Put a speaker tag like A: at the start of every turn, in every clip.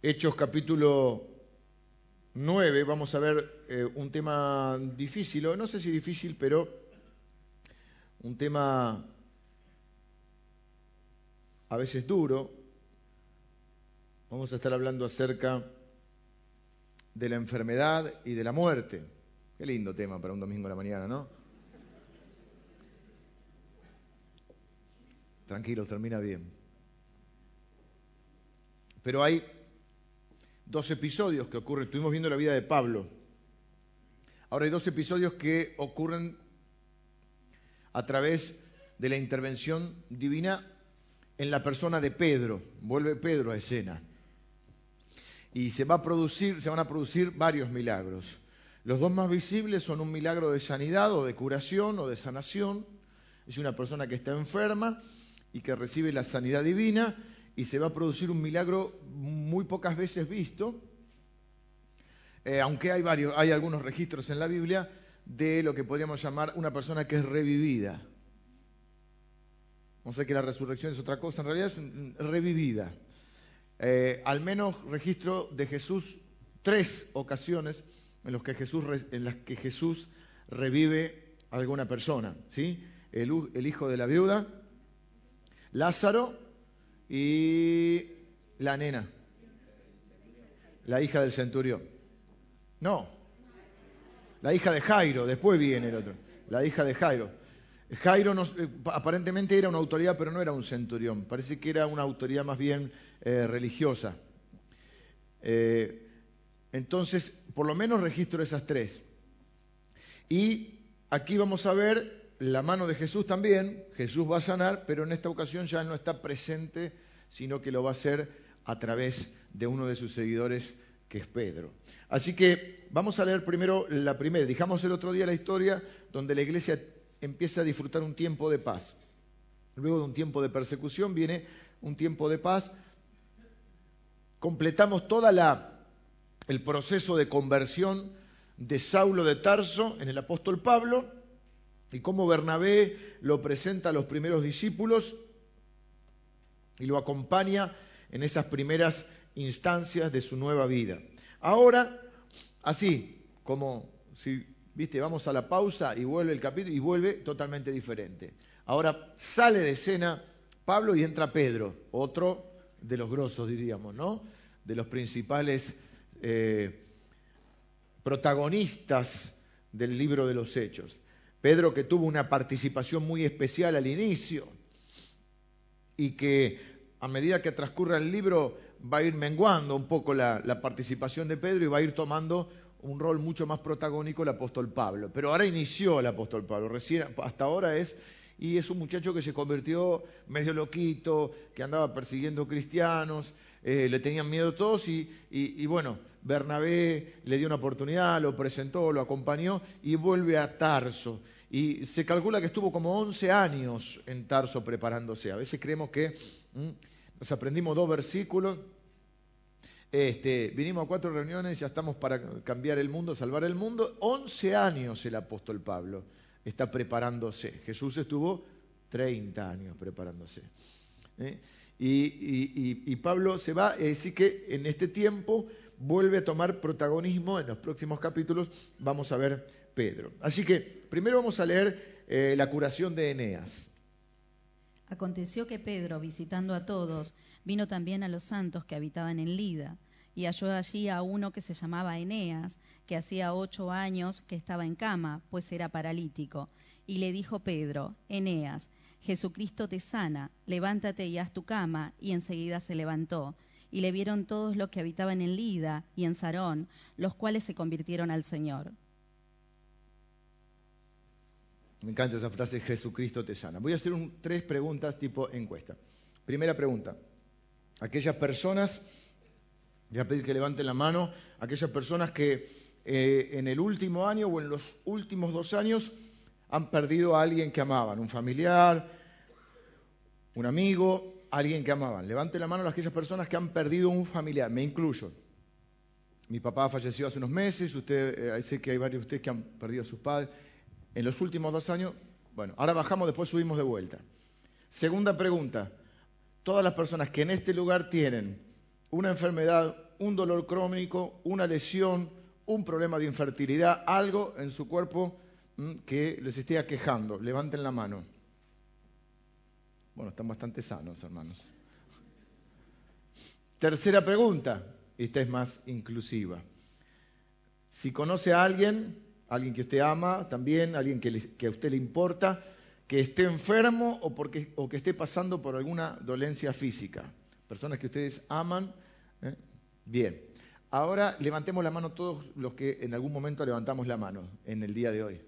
A: Hechos capítulo 9, vamos a ver eh, un tema difícil, o no sé si difícil, pero un tema a veces duro. Vamos a estar hablando acerca de la enfermedad y de la muerte. Qué lindo tema para un domingo de la mañana, ¿no? Tranquilo, termina bien. Pero hay dos episodios que ocurren. Estuvimos viendo la vida de Pablo. Ahora hay dos episodios que ocurren a través de la intervención divina en la persona de Pedro. Vuelve Pedro a escena. Y se, va a producir, se van a producir varios milagros. Los dos más visibles son un milagro de sanidad o de curación o de sanación. Es una persona que está enferma y que recibe la sanidad divina y se va a producir un milagro muy pocas veces visto, eh, aunque hay, varios, hay algunos registros en la Biblia de lo que podríamos llamar una persona que es revivida. No sé que la resurrección es otra cosa, en realidad es revivida. Eh, al menos registro de Jesús tres ocasiones en, los que Jesús, en las que Jesús revive a alguna persona. ¿sí? el hijo de la viuda, Lázaro y la nena, la hija del centurión. No, la hija de Jairo, después viene el otro, la hija de Jairo. Jairo eh, aparentemente era una autoridad, pero no era un centurión, parece que era una autoridad más bien eh, religiosa. Eh, entonces, por lo menos registro esas tres. Y aquí vamos a ver la mano de Jesús también, Jesús va a sanar, pero en esta ocasión ya no está presente, sino que lo va a hacer a través de uno de sus seguidores, que es Pedro. Así que vamos a leer primero la primera. Dijamos el otro día la historia donde la iglesia empieza a disfrutar un tiempo de paz. Luego de un tiempo de persecución viene un tiempo de paz. Completamos toda la el proceso de conversión de Saulo de Tarso en el apóstol Pablo y cómo Bernabé lo presenta a los primeros discípulos y lo acompaña en esas primeras instancias de su nueva vida. Ahora, así como si, viste, vamos a la pausa y vuelve el capítulo y vuelve totalmente diferente. Ahora sale de escena Pablo y entra Pedro, otro de los grosos, diríamos, ¿no? De los principales eh, protagonistas del libro de los Hechos. Pedro que tuvo una participación muy especial al inicio y que a medida que transcurra el libro va a ir menguando un poco la, participación de Pedro y va a ir tomando un rol mucho más protagónico el apóstol Pablo. Pero ahora inició el apóstol Pablo, recién hasta ahora es y es un muchacho que se convirtió medio loquito, que andaba persiguiendo cristianos, eh, le tenían miedo todos y, bueno, Bernabé le dio una oportunidad, lo presentó, lo acompañó y vuelve a Tarso. Y se calcula que estuvo como 11 años en Tarso preparándose. A veces creemos que nos aprendimos dos versículos, este, vinimos a cuatro reuniones, ya estamos para cambiar el mundo, salvar el mundo. 11 años el apóstol Pablo está preparándose. Jesús estuvo 30 años preparándose. ¿eh? Y, Pablo se va, decir que en este tiempo vuelve a tomar protagonismo, en los próximos capítulos vamos a ver Pedro. Así que primero vamos a leer eh, la curación de Eneas.
B: Aconteció que Pedro, visitando a todos, vino también a los santos que habitaban en Lida, y halló allí a uno que se llamaba Eneas, que hacía ocho años que estaba en cama, pues era paralítico. Y le dijo Pedro, Eneas, Jesucristo te sana, levántate y haz tu cama. Y enseguida se levantó. Y le vieron todos los que habitaban en Lida y en Sarón, los cuales se convirtieron al Señor.
A: Me encanta esa frase, Jesucristo te sana. Voy a hacer tres preguntas tipo encuesta. Primera pregunta, aquellas personas, voy a pedir que levanten la mano, aquellas personas que eh, en el último año o en los últimos dos años han perdido a alguien que amaban, un familiar, un amigo, alguien que amaban. Levante la mano a aquellas personas que han perdido un familiar, me incluyo. Mi papá falleció hace unos meses, usted, eh, sé que hay varios de ustedes que han perdido a sus padres. En los últimos dos años, bueno, ahora bajamos, después subimos de vuelta. Segunda pregunta, todas las personas que en este lugar tienen una enfermedad un dolor crónico, una lesión, un problema de infertilidad, algo en su cuerpo mm, que les esté aquejando. Levanten la mano. Bueno, están bastante sanos, hermanos. Tercera pregunta, esta es más inclusiva. Si conoce a alguien, alguien que usted ama también, alguien que, a usted le importa, que esté enfermo o, porque, o que esté pasando por alguna dolencia física, personas que ustedes aman, ¿eh? bien. Ahora levantemos la mano todos los que en algún momento levantamos la mano en el día de hoy.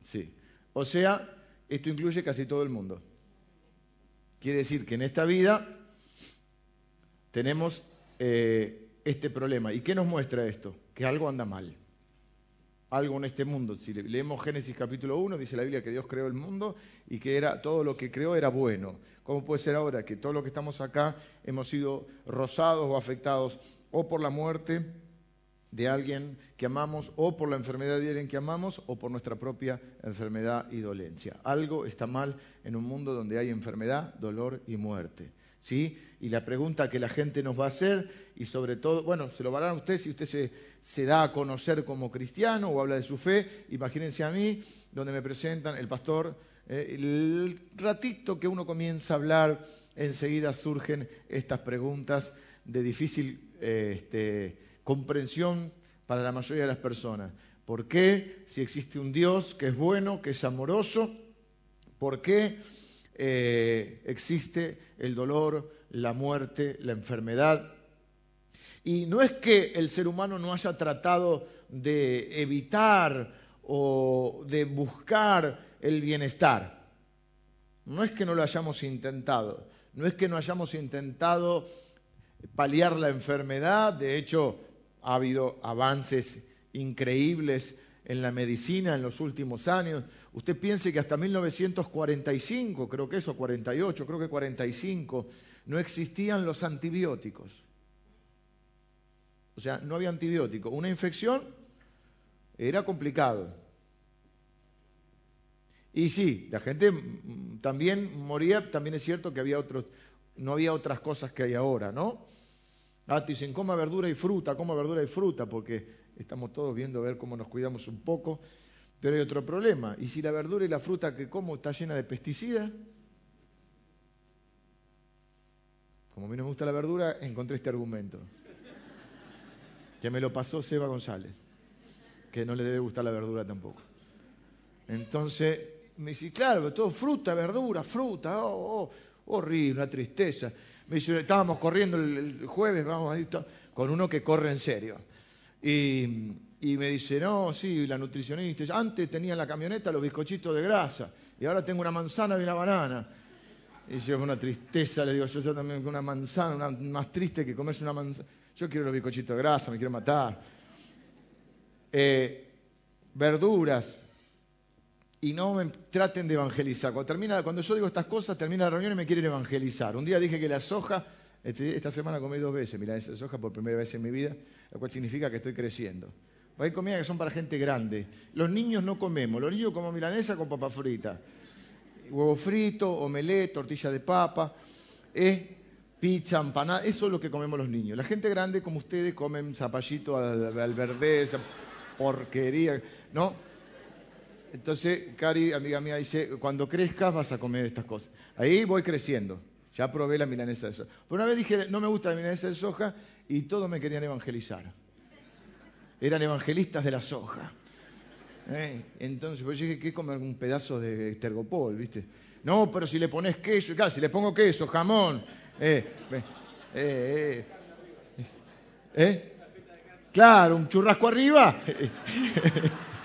A: Sí. O sea, esto incluye casi todo el mundo. Quiere decir que en esta vida tenemos eh, este problema. ¿Y qué nos muestra esto? Que algo anda mal. Algo en este mundo. Si leemos Génesis capítulo 1, dice la Biblia que Dios creó el mundo y que era, todo lo que creó era bueno. ¿Cómo puede ser ahora que todo lo que estamos acá hemos sido rozados o afectados o por la muerte de alguien que amamos, o por la enfermedad de alguien que amamos, o por nuestra propia enfermedad y dolencia? Algo está mal en un mundo donde hay enfermedad, dolor y muerte. ¿sí? Y la pregunta que la gente nos va a hacer, y sobre todo, bueno, se lo van a usted si usted se, da a conocer como cristiano o habla de su fe, imagínense a mí, donde me presentan el pastor, eh, el ratito que uno comienza a hablar, enseguida surgen estas preguntas de difícil eh, este, comprensión para la mayoría de las personas. ¿Por qué, si existe un Dios que es bueno, que es amoroso, por qué eh, existe el dolor, la muerte, la enfermedad. Y no es que el ser humano no haya tratado de evitar o de buscar el bienestar. No es que no lo hayamos intentado, no es que no hayamos intentado paliar la enfermedad, de hecho ha habido avances increíbles en la medicina en los últimos años. Usted piense que hasta 1945, creo que eso, 48, creo que 45, no existían los antibióticos. O sea, no había antibiótico. Una infección era complicado. Y sí, la gente también moría, también es cierto que había otros, no había otras cosas que hay ahora, ¿no? Ah, dicen, coma verdura y fruta, coma verdura y fruta, porque estamos todos viendo a ver cómo nos cuidamos un poco, pero hay otro problema. ¿Y si la verdura y la fruta que como está llena de pesticidas? Como a mí no me gusta la verdura, encontré este argumento. Que me lo pasó Seba González, que no le debe gustar la verdura tampoco. Entonces, me dice, claro, todo fruta, verdura, fruta, oh, oh, horrible, una tristeza. Me dice, estábamos corriendo el, jueves, vamos a ir con uno que corre en serio. Y, me dice, no, sí, la nutricionista, antes tenía en la camioneta los bizcochitos de grasa y ahora tengo una manzana y una banana. Y yo, una tristeza, le digo, yo, yo también una manzana, más triste que comerse una manzana. Yo quiero los bizcochitos de grasa, me quiero matar. Eh, verduras. Y no me traten de evangelizar. Cuando, termina, cuando yo digo estas cosas, termina la reunión y me quieren evangelizar. Un día dije que la soja este, esta semana comí dos veces milanesa de soja por primera vez en mi vida, lo cual significa que estoy creciendo. Hay comidas que son para gente grande. Los niños no comemos. Los niños comemos milanesa con papa frita. Huevo frito, omelette, tortilla de papa, eh, pizza, empanada. Eso es lo que comemos los niños. La gente grande, como ustedes, comen zapallito al, al verde, esa porquería, ¿no? Entonces, Cari, amiga mía, dice, cuando crezcas vas a comer estas cosas. Ahí voy creciendo. Ya probé la milanesa de soja. Pero una vez dije, no me gusta la milanesa de soja y todos me querían evangelizar. Eran evangelistas de la soja. ¿Eh? Entonces, pues dije, ¿qué como un pedazo de tergopol, viste? No, pero si le pones queso, claro, si le pongo queso, jamón, eh, eh, eh, Claro, un churrasco arriba.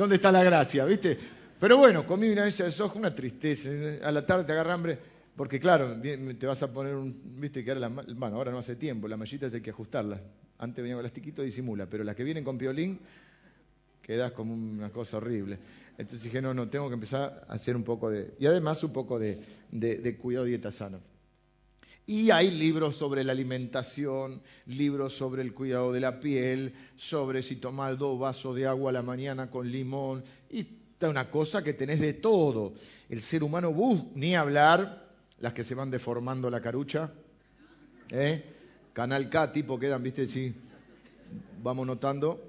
A: ¿Dónde está la gracia, viste? Pero bueno, comí una milanesa de soja, una tristeza. A la tarde te agarra hambre porque claro, te vas a poner un, viste que ahora, la, bueno, ahora no hace tiempo, la mallita hay que ajustarla. Antes venía con elastiquito disimula, pero las que vienen con piolín, quedas como una cosa horrible. Entonces dije, no, no, tengo que empezar a hacer un poco de, y además un poco de, de cuidado dieta sana. Y hay libros sobre la alimentación, libros sobre el cuidado de la piel, sobre si tomar dos vasos de agua a la mañana con limón, y está una cosa que tenés de todo. El ser humano, ni hablar, las que se van deformando la carucha. ¿eh? Canal K, tipo quedan, viste, sí, vamos notando,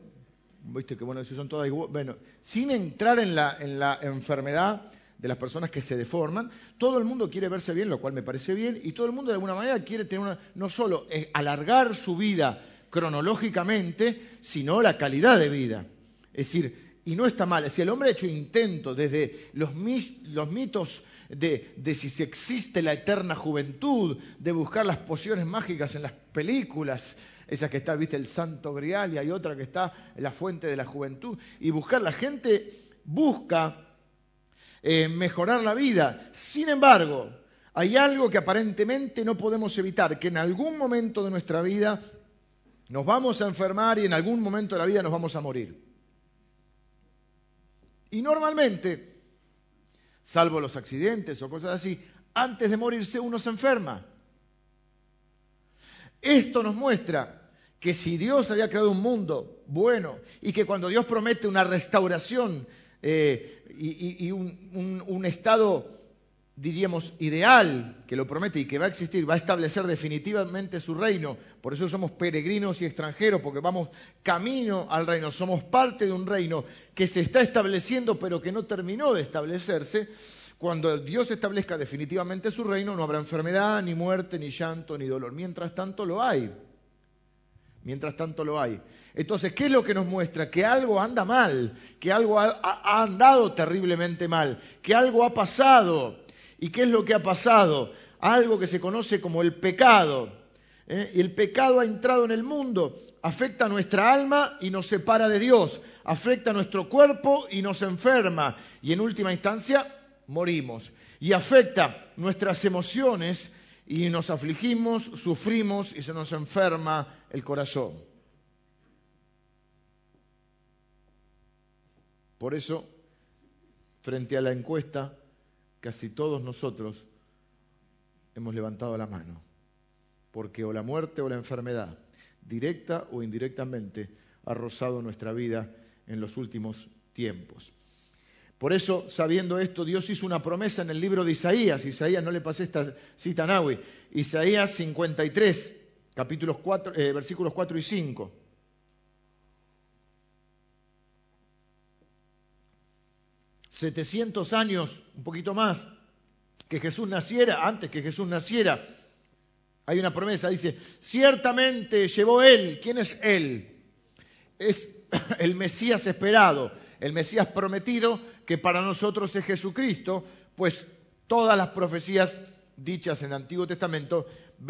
A: viste que bueno, son todas iguales. Bueno, sin entrar en la, en la enfermedad de las personas que se deforman, todo el mundo quiere verse bien, lo cual me parece bien, y todo el mundo de alguna manera quiere tener una, no solo eh, alargar su vida cronológicamente, sino la calidad de vida. Es decir, y no está mal, si el hombre ha hecho intentos desde los, mitos de, si existe la eterna juventud, de buscar las pociones mágicas en las películas, esa que está, viste, el santo grial, y hay otra que está la fuente de la juventud, y buscar, la gente busca eh, mejorar la vida. Sin embargo, hay algo que aparentemente no podemos evitar, que en algún momento de nuestra vida nos vamos a enfermar y en algún momento de la vida nos vamos a morir. Y normalmente, salvo los accidentes o cosas así, antes de morirse uno se enferma. Esto nos muestra que si Dios había creado un mundo bueno y que cuando Dios promete una restauración eh, y, un, estado, diríamos, ideal, que lo promete y que va a existir, va a establecer definitivamente su reino. Por eso somos peregrinos y extranjeros, porque vamos camino al reino, somos parte de un reino que se está estableciendo, pero que no terminó de establecerse. Cuando Dios establezca definitivamente su reino, no habrá enfermedad, ni muerte, ni llanto, ni dolor. Mientras tanto lo hay. Mientras tanto lo hay. Entonces, ¿qué es lo que nos muestra? Que algo anda mal, que algo ha, andado terriblemente mal, que algo ha pasado. ¿Y qué es lo que ha pasado? Algo que se conoce como el pecado. ¿eh? Y el pecado ha entrado en el mundo, afecta a nuestra alma y nos separa de Dios, afecta a nuestro cuerpo y nos enferma. Y en última instancia, morimos. Y afecta nuestras emociones y nos afligimos, sufrimos y se nos enferma el corazón. Por eso, frente a la encuesta, casi todos nosotros hemos levantado la mano, porque o la muerte o la enfermedad, directa o indirectamente, ha rozado nuestra vida en los últimos tiempos. Por eso, sabiendo esto, Dios hizo una promesa en el libro de Isaías. Isaías, no le pasé esta cita a Nahui. Isaías 53, capítulos 4, eh, versículos 4 y 5. 700 años, un poquito más, que Jesús naciera, antes que Jesús naciera, hay una promesa, dice, ciertamente llevó Él, ¿quién es Él? Es el Mesías esperado, el Mesías prometido, que para nosotros es Jesucristo, pues todas las profecías dichas en el Antiguo Testamento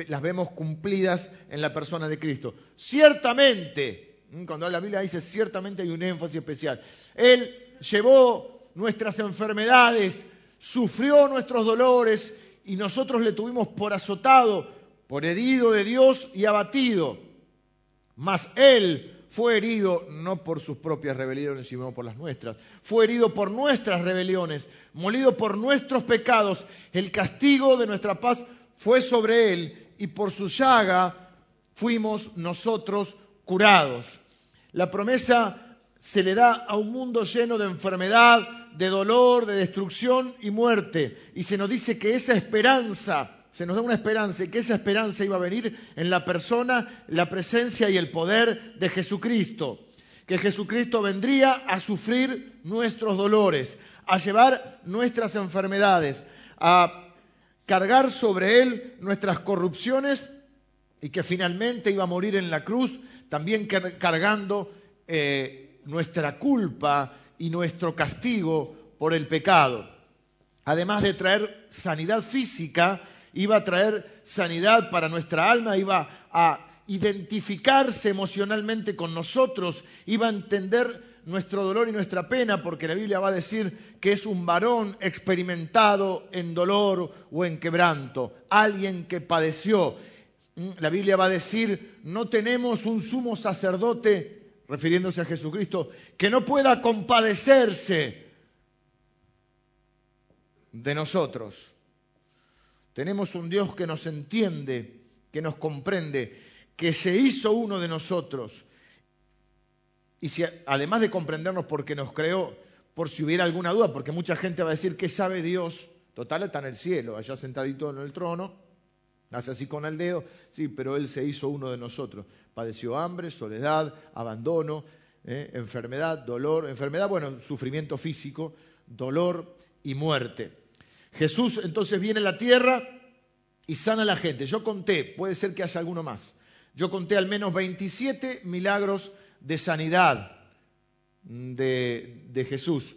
A: las vemos cumplidas en la persona de Cristo. Ciertamente, cuando la Biblia dice ciertamente hay un énfasis especial, Él llevó nuestras enfermedades, sufrió nuestros dolores y nosotros le tuvimos por azotado, por herido de Dios y abatido. Mas Él fue herido no por sus propias rebeliones, sino por las nuestras. Fue herido por nuestras rebeliones, molido por nuestros pecados. El castigo de nuestra paz fue sobre Él y por su llaga fuimos nosotros curados. La promesa se le da a un mundo lleno de enfermedad, de dolor, de destrucción y muerte. Y se nos dice que esa esperanza, se nos da una esperanza y que esa esperanza iba a venir en la persona, la presencia y el poder de Jesucristo. Que Jesucristo vendría a sufrir nuestros dolores, a llevar nuestras enfermedades, a cargar sobre él nuestras corrupciones y que finalmente iba a morir en la cruz, también cargando eh, nuestra culpa y nuestro castigo por el pecado. Además de traer sanidad física, iba a traer sanidad para nuestra alma, iba a identificarse emocionalmente con nosotros, iba a entender nuestro dolor y nuestra pena, porque la Biblia va a decir que es un varón experimentado en dolor o en quebranto, alguien que padeció. La Biblia va a decir, no tenemos un sumo sacerdote refiriéndose a Jesucristo, que no pueda compadecerse de nosotros. Tenemos un Dios que nos entiende, que nos comprende, que se hizo uno de nosotros. Y si, además de comprendernos porque nos creó, por si hubiera alguna duda, porque mucha gente va a decir, ¿qué sabe Dios? Total está en el cielo, allá sentadito en el trono, Hace así con el dedo, sí, pero Él se hizo uno de nosotros. Padeció hambre, soledad, abandono, ¿eh? enfermedad, dolor, enfermedad, bueno, sufrimiento físico, dolor y muerte. Jesús entonces viene a la tierra y sana a la gente. Yo conté, puede ser que haya alguno más. Yo conté al menos 27 milagros de sanidad de, de Jesús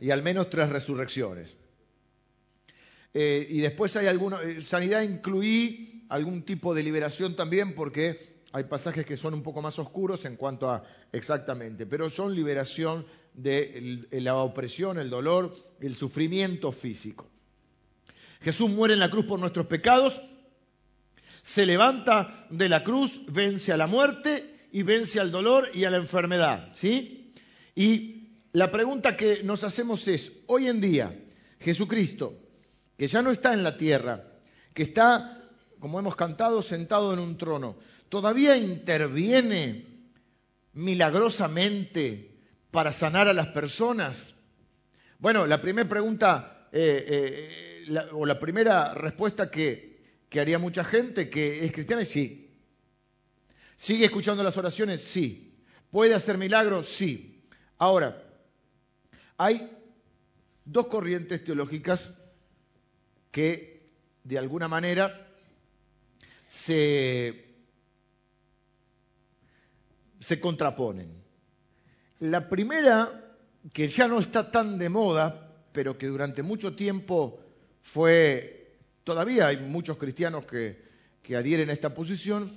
A: y al menos tres resurrecciones. Eh, y después hay alguna, eh, sanidad incluí algún tipo de liberación también porque hay pasajes que son un poco más oscuros en cuanto a exactamente, pero son liberación de la opresión, el dolor, el sufrimiento físico. Jesús muere en la cruz por nuestros pecados, se levanta de la cruz, vence a la muerte y vence al dolor y a la enfermedad, ¿sí? Y la pregunta que nos hacemos es, hoy en día, Jesucristo, que ya no está en la tierra, que está, como hemos cantado, sentado en un trono, todavía interviene milagrosamente para sanar a las personas? Bueno, la primera pregunta eh, eh, o la primera respuesta que, haría mucha gente que es cristiana es sí. ¿Sigue escuchando las oraciones? Sí. ¿Puede hacer milagros? Sí. Ahora, hay dos corrientes teológicas que de alguna manera se, se contraponen. La primera, que ya no está tan de moda, pero que durante mucho tiempo fue, todavía hay muchos cristianos que, adhieren a esta posición,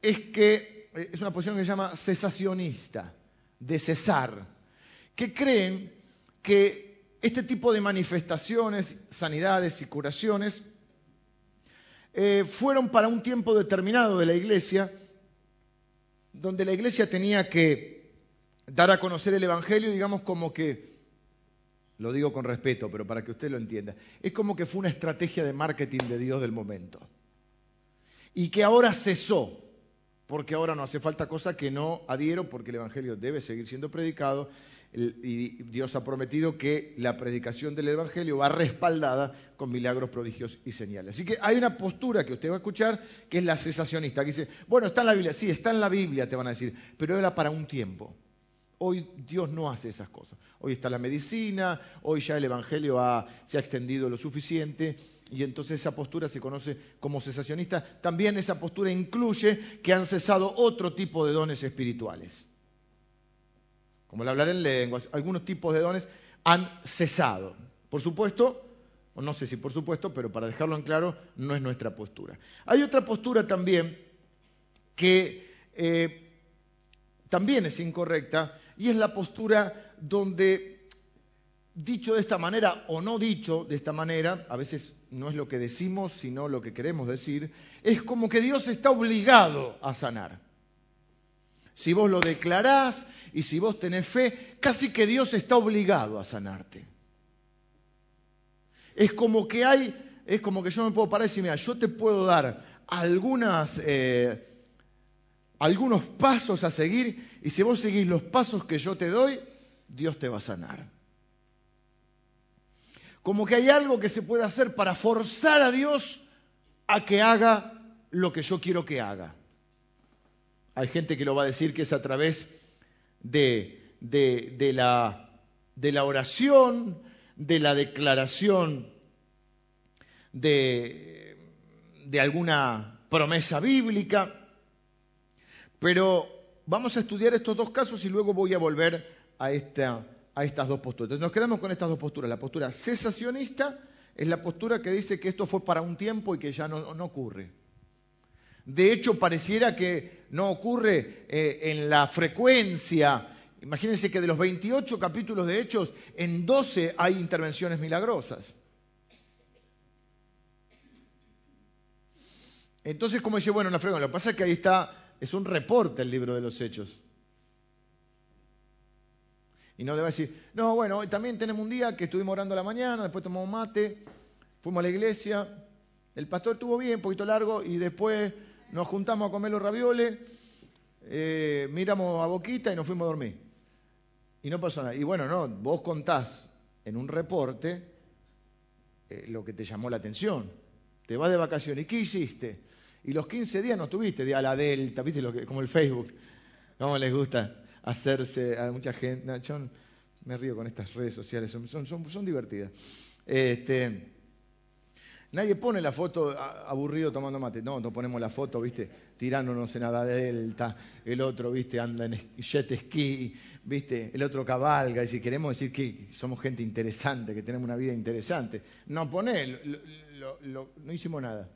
A: es que eh, es una posición que se llama cesacionista, de cesar, que creen que este tipo de manifestaciones, sanidades y curaciones eh, fueron para un tiempo determinado de la iglesia, donde la iglesia tenía que dar a conocer el Evangelio, digamos como que, lo digo con respeto, pero para que usted lo entienda, es como que fue una estrategia de marketing de Dios del momento. Y que ahora cesó, porque ahora no hace falta cosa que no adhiero, porque el Evangelio debe seguir siendo predicado y Dios ha prometido que la predicación del Evangelio va respaldada con milagros, prodigios y señales. Así que hay una postura que usted va a escuchar que es la cesacionista, que dice, bueno, está en la Biblia, sí, está en la Biblia, te van a decir, pero era para un tiempo. Hoy Dios no hace esas cosas. Hoy está la medicina, hoy ya el Evangelio se ha extendido lo suficiente y entonces esa postura se conoce como cesacionista. También esa postura incluye que han cesado otro tipo de dones espirituales como el hablar en lenguas, algunos tipos de dones han cesado. Por supuesto, o no sé si por supuesto, pero para dejarlo en claro, no es nuestra postura. Hay otra postura también que eh, también es incorrecta y es la postura donde, dicho de esta manera o no dicho de esta manera, a veces no es lo que decimos, sino lo que queremos decir, es como que Dios está obligado a sanar. Si vos lo declarás y si vos tenés fe, casi que Dios está obligado a sanarte. Es como que hay, es como que yo me puedo parar y decir, mira, yo te puedo dar algunas, eh, algunos pasos a seguir y si vos seguís los pasos que yo te doy, Dios te va a sanar. Como que hay algo que se puede hacer para forzar a Dios a que haga lo que yo quiero que haga. Hay gente que lo va a decir que es a través de, de, la, de la oración, de la declaración de, de alguna promesa bíblica. Pero vamos a estudiar estos dos casos y luego voy a volver a, esta, a estas dos posturas. Entonces nos quedamos con estas dos posturas. La postura cesacionista es la postura que dice que esto fue para un tiempo y que ya no, no ocurre. De hecho, pareciera que no ocurre eh, en la frecuencia. Imagínense que de los 28 capítulos de Hechos, en 12 hay intervenciones milagrosas. Entonces, como dice, bueno, la frecuencia, lo que pasa es que ahí está, es un reporte el libro de los Hechos. Y no le va a decir, no, bueno, también tenemos un día que estuvimos orando a la mañana, después tomamos mate, fuimos a la iglesia, el pastor estuvo bien, un poquito largo, y después nos juntamos a comer los ravioles, eh, miramos a Boquita y nos fuimos a dormir. Y no pasó nada. Y bueno, no, vos contás en un reporte eh, lo que te llamó la atención. te vas de vacaciones. ¿Y qué hiciste? Y los 15 días no tuviste, de a la Delta, ¿viste? Lo que, como el Facebook. ¿Cómo les gusta hacerse a mucha gente? yo me río con estas redes sociales, son, son, son divertidas. Este, nadie pone la foto aburrido tomando mate. No, no ponemos la foto, ¿viste? Tirándonos en la Delta. El otro, ¿viste? Anda en jet ski. ¿Viste? El otro cabalga. Y si queremos decir que somos gente interesante, que tenemos una vida interesante. No poné, no hicimos nada.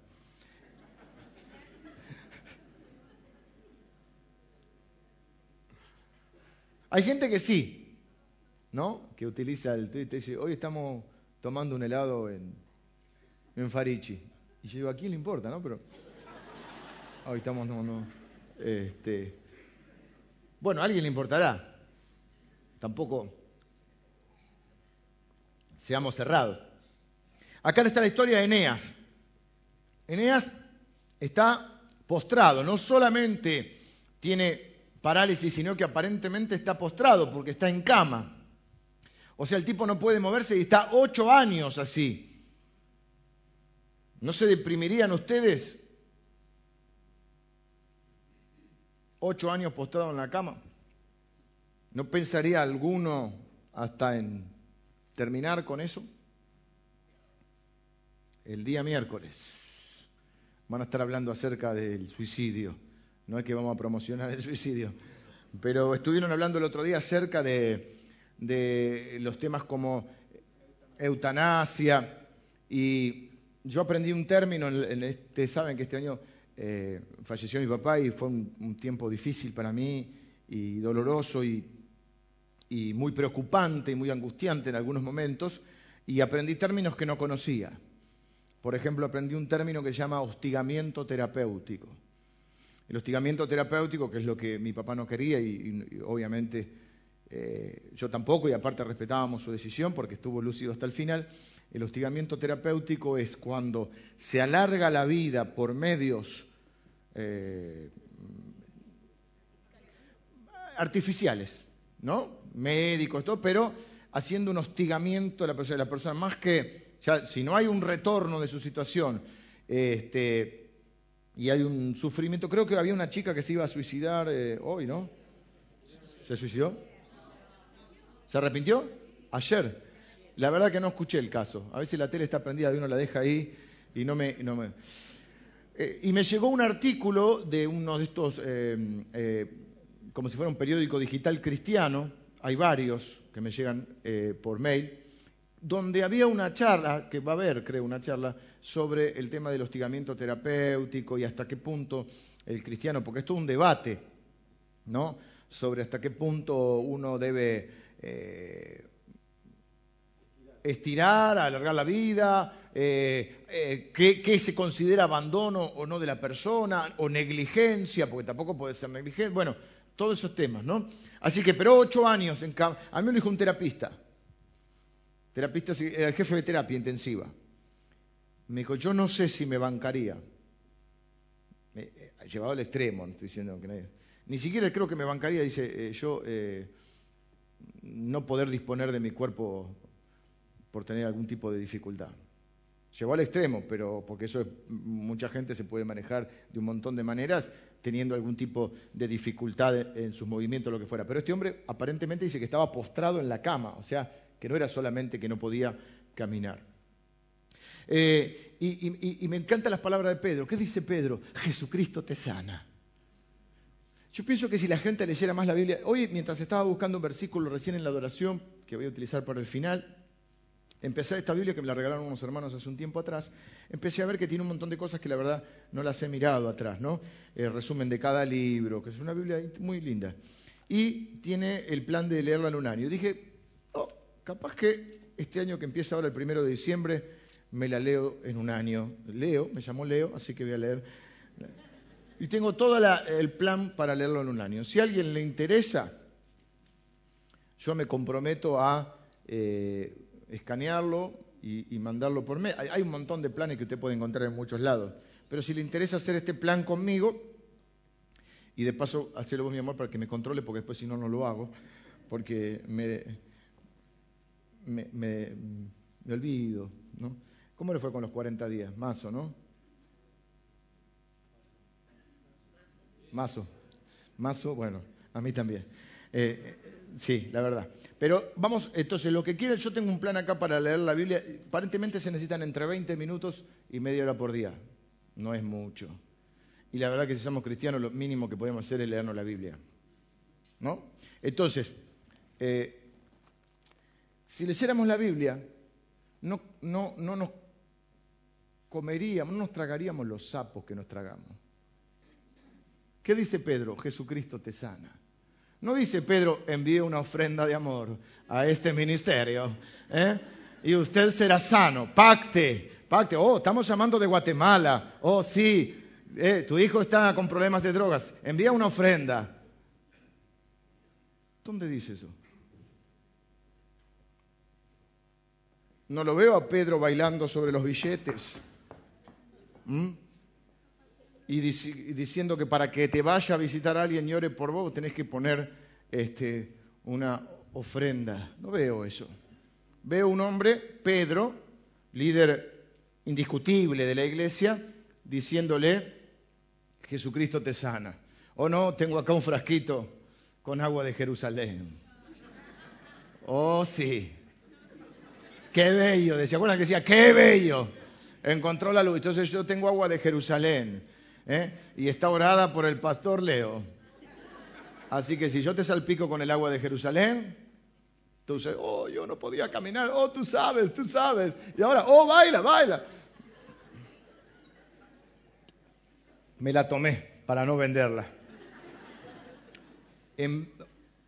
A: Hay gente que sí, ¿no? Que utiliza el Twitter y dice, hoy estamos tomando un helado en, en Farichi. Y yo digo, ¿a quién le importa, no? Pero hoy estamos, no, no. Este, bueno, a alguien le importará. Tampoco seamos cerrados. Acá está la historia de Eneas. Eneas está postrado, no solamente tiene parálisis, sino que aparentemente está postrado porque está en cama. O sea, el tipo no puede moverse y está ocho años así. ¿No se deprimirían ustedes? Ocho años postrado en la cama. ¿No pensaría alguno hasta en terminar con eso? El día miércoles van a estar hablando acerca del suicidio. No es que vamos a promocionar el suicidio, pero estuvieron hablando el otro día acerca de, los temas como eutanasia y yo aprendí un término, en este, saben que este año eh, falleció mi papá y fue un, tiempo difícil para mí y doloroso y, y muy preocupante y muy angustiante en algunos momentos y aprendí términos que no conocía. Por ejemplo, aprendí un término que se llama hostigamiento terapéutico. El hostigamiento terapéutico, que es lo que mi papá no quería y, obviamente eh, yo tampoco, y aparte respetábamos su decisión porque estuvo lúcido hasta el final, el hostigamiento terapéutico es cuando se alarga la vida por medios eh, artificiales, ¿no? Médicos, todo, pero haciendo un hostigamiento a la persona, la persona más que, si no hay un retorno de su situación, este, y hay un sufrimiento. Creo que había una chica que se iba a suicidar eh, hoy, ¿no? ¿Se suicidó? ¿Se arrepintió? Ayer. La verdad que no escuché el caso. A veces la tele está prendida y uno la deja ahí y no me... No me... Eh, y me llegó un artículo de uno de estos, eh, como si fuera un periódico digital cristiano, hay varios que me llegan por mail, donde había una charla, que va a haber, creo, una charla sobre el tema del hostigamiento terapéutico y hasta qué punto el cristiano, porque esto es un debate, ¿no? Sobre hasta qué punto uno debe eh, estirar, alargar la vida, eh, eh, qué, se considera abandono o no de la persona, o negligencia, porque tampoco puede ser negligencia, bueno, todos esos temas, ¿no? Así que, pero ocho años en a mí me lo dijo un terapista, terapista, era el jefe de terapia intensiva. Me dijo, yo no sé si me bancaría. Eh, llevado al extremo, no estoy diciendo que nadie. Ni siquiera creo que me bancaría, dice, eh, yo eh, no poder disponer de mi cuerpo por tener algún tipo de dificultad. Llevó al extremo, pero porque eso mucha gente se puede manejar de un montón de maneras teniendo algún tipo de dificultad en sus movimientos, lo que fuera. Pero este hombre aparentemente dice que estaba postrado en la cama, o sea, que no era solamente que no podía caminar. Eh, y, me encantan las palabras de Pedro. ¿Qué dice Pedro? Jesucristo te sana. Yo pienso que si la gente leyera más la Biblia, hoy mientras estaba buscando un versículo recién en la adoración, que voy a utilizar para el final, empecé esta Biblia que me la regalaron unos hermanos hace un tiempo atrás, empecé a ver que tiene un montón de cosas que la verdad no las he mirado atrás, ¿no? El resumen de cada libro, que es una Biblia muy linda. Y tiene el plan de leerla en un año. Dije, capaz que este año que empieza ahora el primero de diciembre, me la leo en un año. Leo, me llamó Leo, así que voy a leer. Y tengo todo el plan para leerlo en un año. Si a alguien le interesa, yo me comprometo a eh, escanearlo y, mandarlo por mail. Hay, un montón de planes que usted puede encontrar en muchos lados. Pero si le interesa hacer este plan conmigo, y de paso hacerlo vos, mi amor, para que me controle, porque después si no, no lo hago, porque me, me, me, me olvido, ¿no? ¿Cómo le fue con los 40 días? Mazo, ¿no? Mazo. Mazo, bueno, a mí también. Eh, sí, la verdad. Pero vamos, entonces, lo que quieran, yo tengo un plan acá para leer la Biblia. Aparentemente se necesitan entre 20 minutos y media hora por día. No es mucho. Y la verdad que si somos cristianos, lo mínimo que podemos hacer es leernos la Biblia. ¿No? Entonces, eh, si leyéramos la Biblia, no, no, no nos comeríamos, no nos tragaríamos los sapos que nos tragamos. ¿Qué dice Pedro? Jesucristo te sana. No dice Pedro, envíe una ofrenda de amor a este ministerio ¿eh? y usted será sano. Pacte, pacte. Oh, estamos llamando de Guatemala. Oh, sí, eh, tu hijo está con problemas de drogas. Envía una ofrenda. ¿Dónde dice eso? No lo veo a Pedro bailando sobre los billetes. Y, diciendo que para que te vaya a visitar a alguien y ore por vos, tenés que poner este, una ofrenda. No veo eso. Veo un hombre, Pedro, líder indiscutible de la iglesia, diciéndole, Jesucristo te sana. O no, tengo acá un frasquito con agua de Jerusalén. Oh, sí. Qué bello, decía, bueno, que decía, qué bello. Encontró la luz. Entonces yo tengo agua de Jerusalén. ¿eh? Y está orada por el pastor Leo. Así que si yo te salpico con el agua de Jerusalén, tú dices, oh, yo no podía caminar. Oh, tú sabes, tú sabes. Y ahora, oh, baila, baila. Me la tomé para no venderla.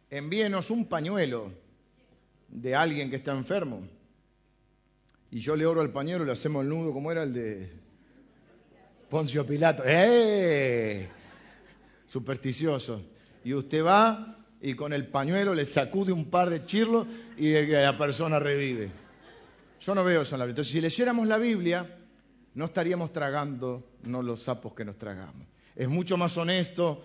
A: envíenos un pañuelo de alguien que está enfermo y yo le oro al pañuelo y le hacemos el nudo, como era el de Poncio Pilato. ¡Eh! Supersticioso. Y usted va y con el pañuelo le sacude un par de chirlos y la persona revive. Yo no veo eso en la Biblia. Entonces, si leyéramos la Biblia, no estaríamos tragando no los sapos que nos tragamos. Es mucho más honesto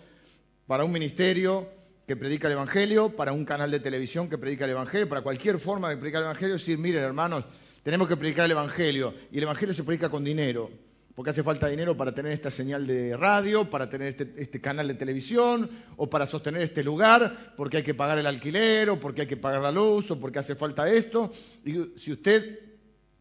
A: para un ministerio que predica el Evangelio, para un canal de televisión que predica el Evangelio, para cualquier forma de predicar el Evangelio, decir, miren hermanos, tenemos que predicar el Evangelio y el Evangelio se predica con dinero, porque hace falta dinero para tener esta señal de radio, para tener este, este, canal de televisión o para sostener este lugar, porque hay que pagar el alquiler o porque hay que pagar la luz o porque hace falta esto. Y si usted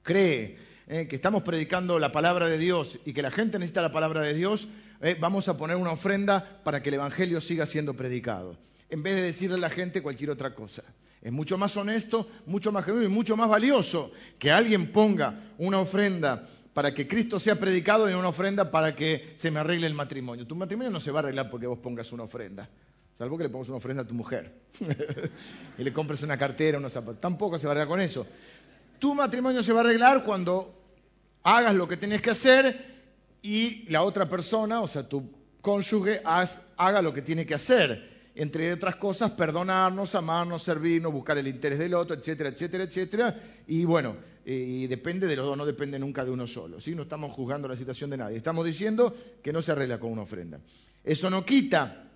A: cree eh, que estamos predicando la palabra de Dios y que la gente necesita la palabra de Dios, eh, vamos a poner una ofrenda para que el Evangelio siga siendo predicado, en vez de decirle a la gente cualquier otra cosa. Es mucho más honesto, mucho más genuino y mucho más valioso que alguien ponga una ofrenda para que Cristo sea predicado y una ofrenda para que se me arregle el matrimonio. Tu matrimonio no se va a arreglar porque vos pongas una ofrenda, salvo que le pongas una ofrenda a tu mujer y le compres una cartera, unos zapatos. Tampoco se va a arreglar con eso. Tu matrimonio se va a arreglar cuando hagas lo que tienes que hacer y la otra persona, o sea, tu cónyuge, haga lo que tiene que hacer entre otras cosas, perdonarnos, amarnos, servirnos, buscar el interés del otro, etcétera, etcétera, etcétera. Y bueno, y depende de los dos, no depende nunca de uno solo. ¿sí? No estamos juzgando la situación de nadie. Estamos diciendo que no se arregla con una ofrenda. Eso no quita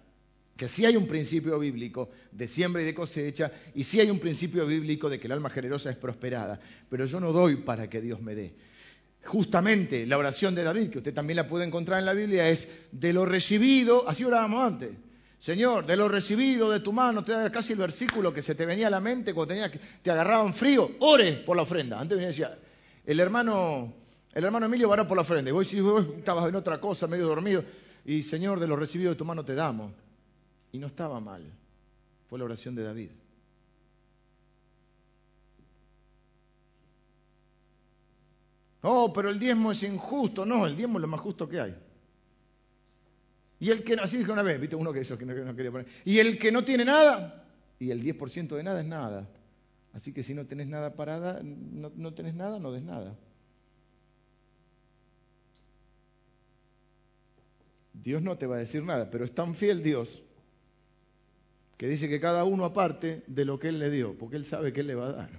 A: que sí hay un principio bíblico de siembra y de cosecha, y sí hay un principio bíblico de que el alma generosa es prosperada, pero yo no doy para que Dios me dé. Justamente la oración de David, que usted también la puede encontrar en la Biblia, es de lo recibido, así orábamos antes, Señor, de lo recibido de tu mano, te da casi el versículo que se te venía a la mente cuando tenía, te agarraban frío, ore por la ofrenda. Antes venía y decía, el hermano, el hermano Emilio va a por la ofrenda. Y vos, si vos estabas en otra cosa, medio dormido, y Señor, de lo recibido de tu mano te damos. Y no estaba mal. Fue la oración de David. Oh, pero el diezmo es injusto. No, el diezmo es lo más justo que hay. Y el que, así una vez, viste uno que que no, quería. Y el que no tiene nada, y el 10% de nada es nada. Así que si no tenés nada para no, no tenés nada, no des nada. Dios no te va a decir nada, pero es tan fiel Dios que dice que cada uno aparte de lo que Él le dio, porque Él sabe que Él le va a dar.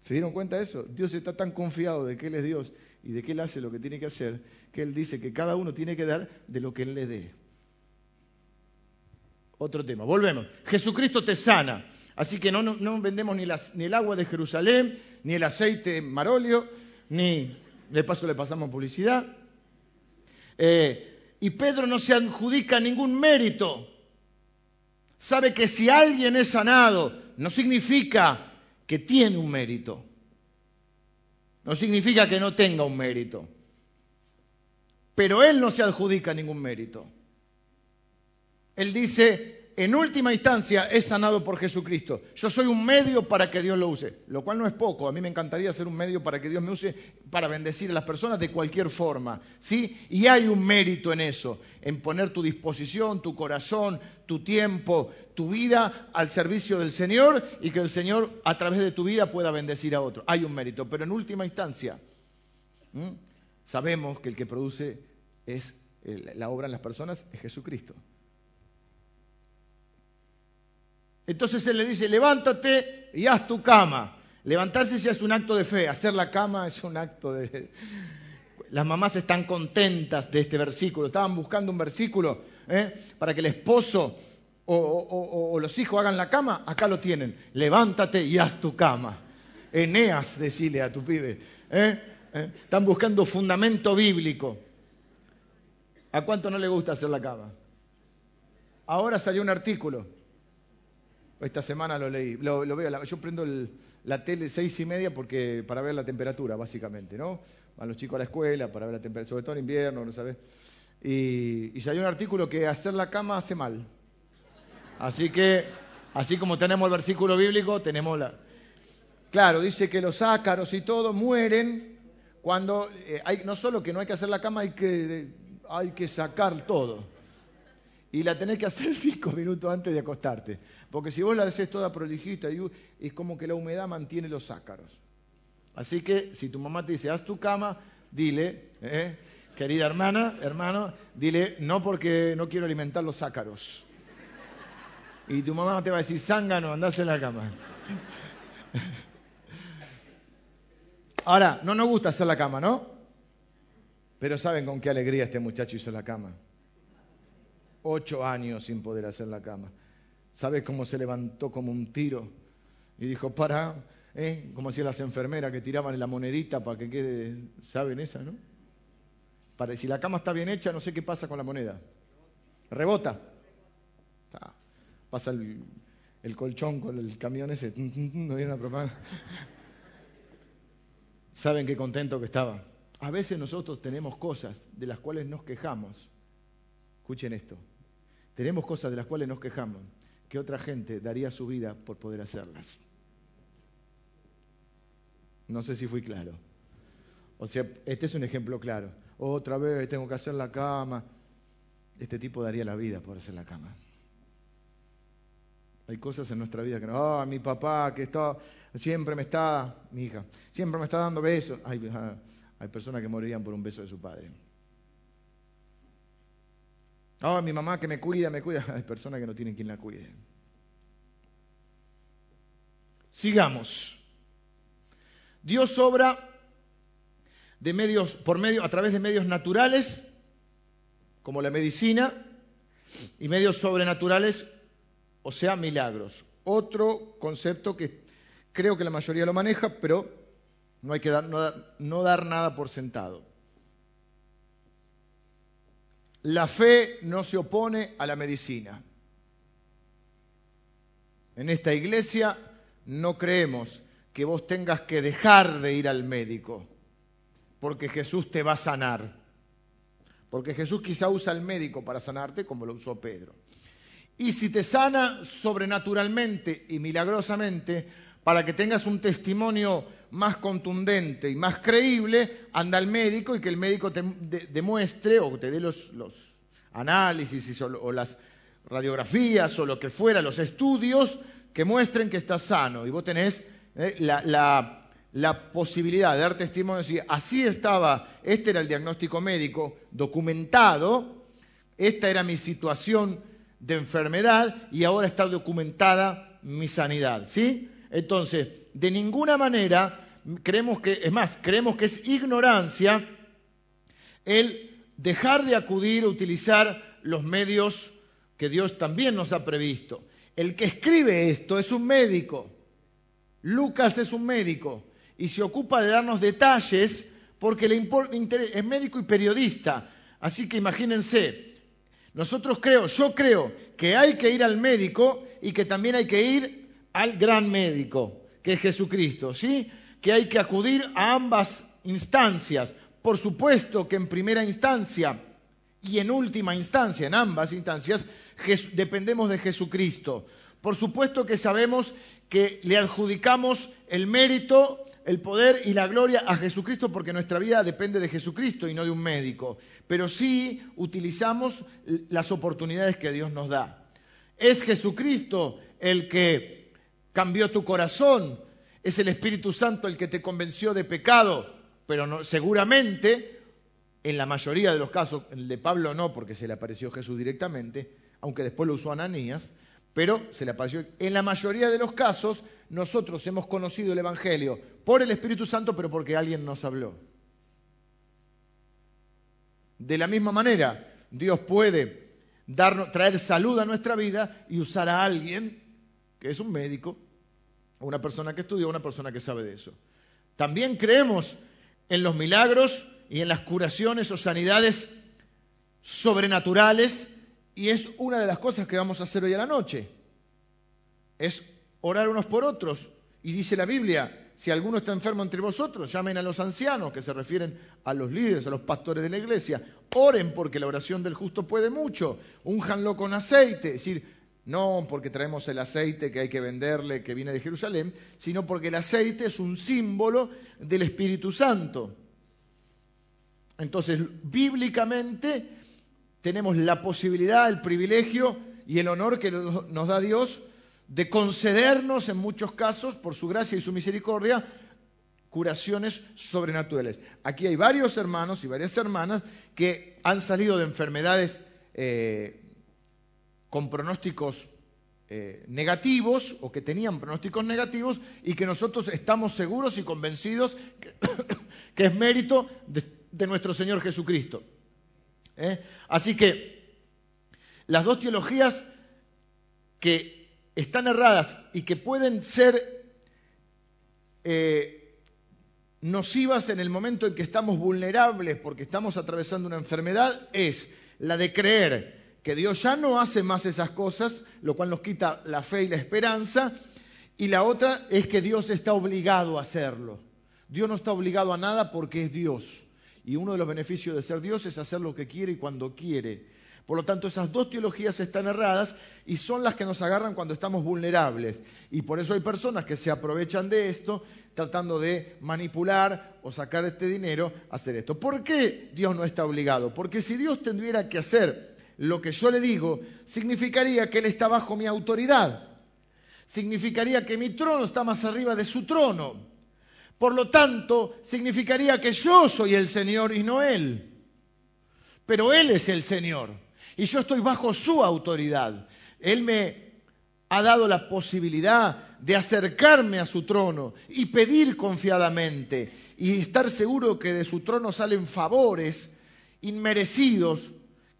A: ¿Se dieron cuenta de eso? Dios está tan confiado de que Él es Dios y de que Él hace lo que tiene que hacer, que Él dice que cada uno tiene que dar de lo que Él le dé. Otro tema, volvemos. Jesucristo te sana. Así que no, vendemos ni, ni, el agua de Jerusalén, ni el aceite marolio, ni de paso le pasamos publicidad. Eh, Y Pedro no se adjudica ningún mérito. Sabe que si alguien es sanado, no significa que tiene un mérito. No significa que no tenga un mérito. Pero él no se adjudica ningún mérito. Él dice, en última instancia es sanado por Jesucristo. Yo soy un medio para que Dios lo use, lo cual no es poco. A mí me encantaría ser un medio para que Dios me use para bendecir a las personas de cualquier forma, ¿sí? Y hay un mérito en eso, en poner tu disposición, tu corazón, tu tiempo, tu vida al servicio del Señor y que el Señor a través de tu vida pueda bendecir a otro. Hay un mérito, pero en última instancia sabemos que el que produce es la obra en las personas es Jesucristo. Entonces él le dice, levántate y haz tu cama. Levantarse ya es un acto de fe, hacer la cama es un acto de... Las mamás están contentas de este versículo, estaban buscando un versículo ¿eh? para que el esposo o, los hijos hagan la cama, acá lo tienen, levántate y haz tu cama. Eneas, decile a tu pibe. ¿eh? ¿Eh? Están buscando fundamento bíblico. ¿A cuánto no le gusta hacer la cama? Ahora salió un artículo esta semana lo leí, lo, veo. Yo prendo la tele seis y media porque para ver la temperatura, básicamente, ¿no? Van los chicos a la escuela para ver la temperatura, sobre todo en invierno, ¿no sabes? Y, y hay un artículo que hacer la cama hace mal. Así que, así como tenemos el versículo bíblico, tenemos la. Claro, dice que los ácaros y todo mueren cuando eh, hay, no solo que no hay que hacer la cama, hay que, hay que sacar todo y la tenés que hacer cinco minutos antes de acostarte. Porque si vos la haces toda prolijita, es como que la humedad mantiene los ácaros. Así que si tu mamá te dice, haz tu cama, dile, ¿eh? querida hermana, hermano, dile, no porque no quiero alimentar los ácaros. Y tu mamá te va a decir, zángano, andás en la cama. Ahora, no nos gusta hacer la cama, ¿no? Pero saben con qué alegría este muchacho hizo la cama ocho años sin poder hacer la cama. ¿Sabes cómo se levantó como un tiro? Y dijo, para, ¿eh? como si las enfermeras que tiraban la monedita para que quede, ¿saben esa, no? Para, si la cama está bien hecha, no sé qué pasa con la moneda. Rebota. pasa el, colchón con el camión ese. No viene una propaganda. ¿Saben qué contento que estaba? A veces nosotros tenemos cosas de las cuales nos quejamos. Escuchen esto. Tenemos cosas de las cuales nos quejamos, que otra gente daría su vida por poder hacerlas. No sé si fui claro. O sea, este es un ejemplo claro. Otra vez tengo que hacer la cama. Este tipo daría la vida por hacer la cama. Hay cosas en nuestra vida que no, ah, mi papá que está, siempre me está, mi hija, siempre me está dando besos. Hay, ah, hay personas que morirían por un beso de su padre. Oh, mi mamá que me cuida, me cuida. Hay personas que no tienen quien la cuide. Sigamos. Dios obra de medios, por medio, a través de medios naturales, como la medicina, y medios sobrenaturales, o sea, milagros. Otro concepto que creo que la mayoría lo maneja, pero no hay que dar, no dar nada por sentado. La fe no se opone a la medicina. En esta iglesia no creemos que vos tengas que dejar de ir al médico, porque Jesús te va a sanar. Porque Jesús quizá usa al médico para sanarte como lo usó Pedro. Y si te sana sobrenaturalmente y milagrosamente, para que tengas un testimonio más contundente y más creíble, anda al médico y que el médico te demuestre o te dé los, análisis o, las radiografías o lo que fuera, los estudios que muestren que estás sano. Y vos tenés eh, la, posibilidad de dar testimonio, decir, así estaba, este era el diagnóstico médico documentado, esta era mi situación de enfermedad y ahora está documentada mi sanidad. ¿Sí? Entonces, de ninguna manera creemos que, es más, creemos que es ignorancia el dejar de acudir a utilizar los medios que Dios también nos ha previsto. El que escribe esto es un médico. Lucas es un médico y se ocupa de darnos detalles porque le importa, es médico y periodista. Así que imagínense, nosotros creo, yo creo que hay que ir al médico y que también hay que ir al gran médico, que es Jesucristo, ¿sí? Que hay que acudir a ambas instancias. Por supuesto que en primera instancia y en última instancia, en ambas instancias, dependemos de Jesucristo. Por supuesto que sabemos que le adjudicamos el mérito, el poder y la gloria a Jesucristo porque nuestra vida depende de Jesucristo y no de un médico. Pero sí utilizamos las oportunidades que Dios nos da. Es Jesucristo el que cambió tu corazón, es el Espíritu Santo el que te convenció de pecado, pero seguramente, en la mayoría de los casos, el de Pablo no, porque se le apareció Jesús directamente, aunque después lo usó Ananías, pero se le apareció. En la mayoría de los casos, nosotros hemos conocido el Evangelio por el Espíritu Santo, pero porque alguien nos habló. De la misma manera, Dios puede traer salud a nuestra vida y usar a alguien que es un médico, una persona que estudia, una persona que sabe de eso. También creemos en los milagros y en las curaciones o sanidades sobrenaturales y es una de las cosas que vamos a hacer hoy a la noche. Es orar unos por otros. Y dice la Biblia, si alguno está enfermo entre vosotros, llamen a los ancianos, que se refieren a los líderes, a los pastores de la iglesia. Oren porque la oración del justo puede mucho. Únjanlo con aceite. Es decir, no porque traemos el aceite que hay que venderle, que viene de Jerusalén, sino porque el aceite es un símbolo del Espíritu Santo. Entonces, bíblicamente, tenemos la posibilidad, el privilegio y el honor que nos da Dios de concedernos en muchos casos, por su gracia y su misericordia, curaciones sobrenaturales. Aquí hay varios hermanos y varias hermanas que han salido de enfermedades eh, con pronósticos eh, negativos o que tenían pronósticos negativos y que nosotros estamos seguros y convencidos que, es mérito de nuestro Señor Jesucristo. ¿eh? Así que las dos teologías que están erradas y que pueden ser eh, nocivas en el momento en que estamos vulnerables porque estamos atravesando una enfermedad es la de creer que Dios ya no hace más esas cosas, lo cual nos quita la fe y la esperanza, y la otra es que Dios está obligado a hacerlo. Dios no está obligado a nada porque es Dios. Y uno de los beneficios de ser Dios es hacer lo que quiere y cuando quiere. Por lo tanto, esas dos teologías están erradas y son las que nos agarran cuando estamos vulnerables. Y por eso hay personas que se aprovechan de esto tratando de manipular o sacar este dinero, hacer esto. ¿Por qué Dios no está obligado? Porque si Dios tuviera que hacer lo que yo le digo, significaría que Él está bajo mi autoridad. Significaría que mi trono está más arriba de su trono. Por lo tanto, significaría que yo soy el Señor y no Él. Pero Él es el Señor y yo estoy bajo su autoridad. Él me ha dado la posibilidad de acercarme a su trono y pedir confiadamente y estar seguro que de su trono salen favores inmerecidos,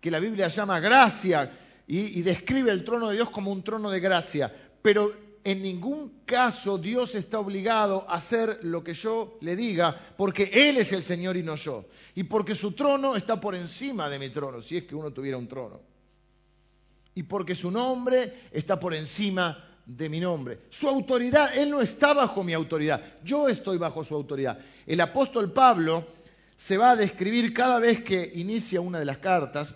A: que la Biblia llama gracia y, describe el trono de Dios como un trono de gracia. Pero en ningún caso Dios está obligado a hacer lo que yo le diga, porque Él es el Señor y no yo. Y porque su trono está por encima de mi trono, si es que uno tuviera un trono. Y porque su nombre está por encima de mi nombre. Su autoridad, Él no está bajo mi autoridad, yo estoy bajo su autoridad. El apóstol Pablo se va a describir cada vez que inicia una de las cartas,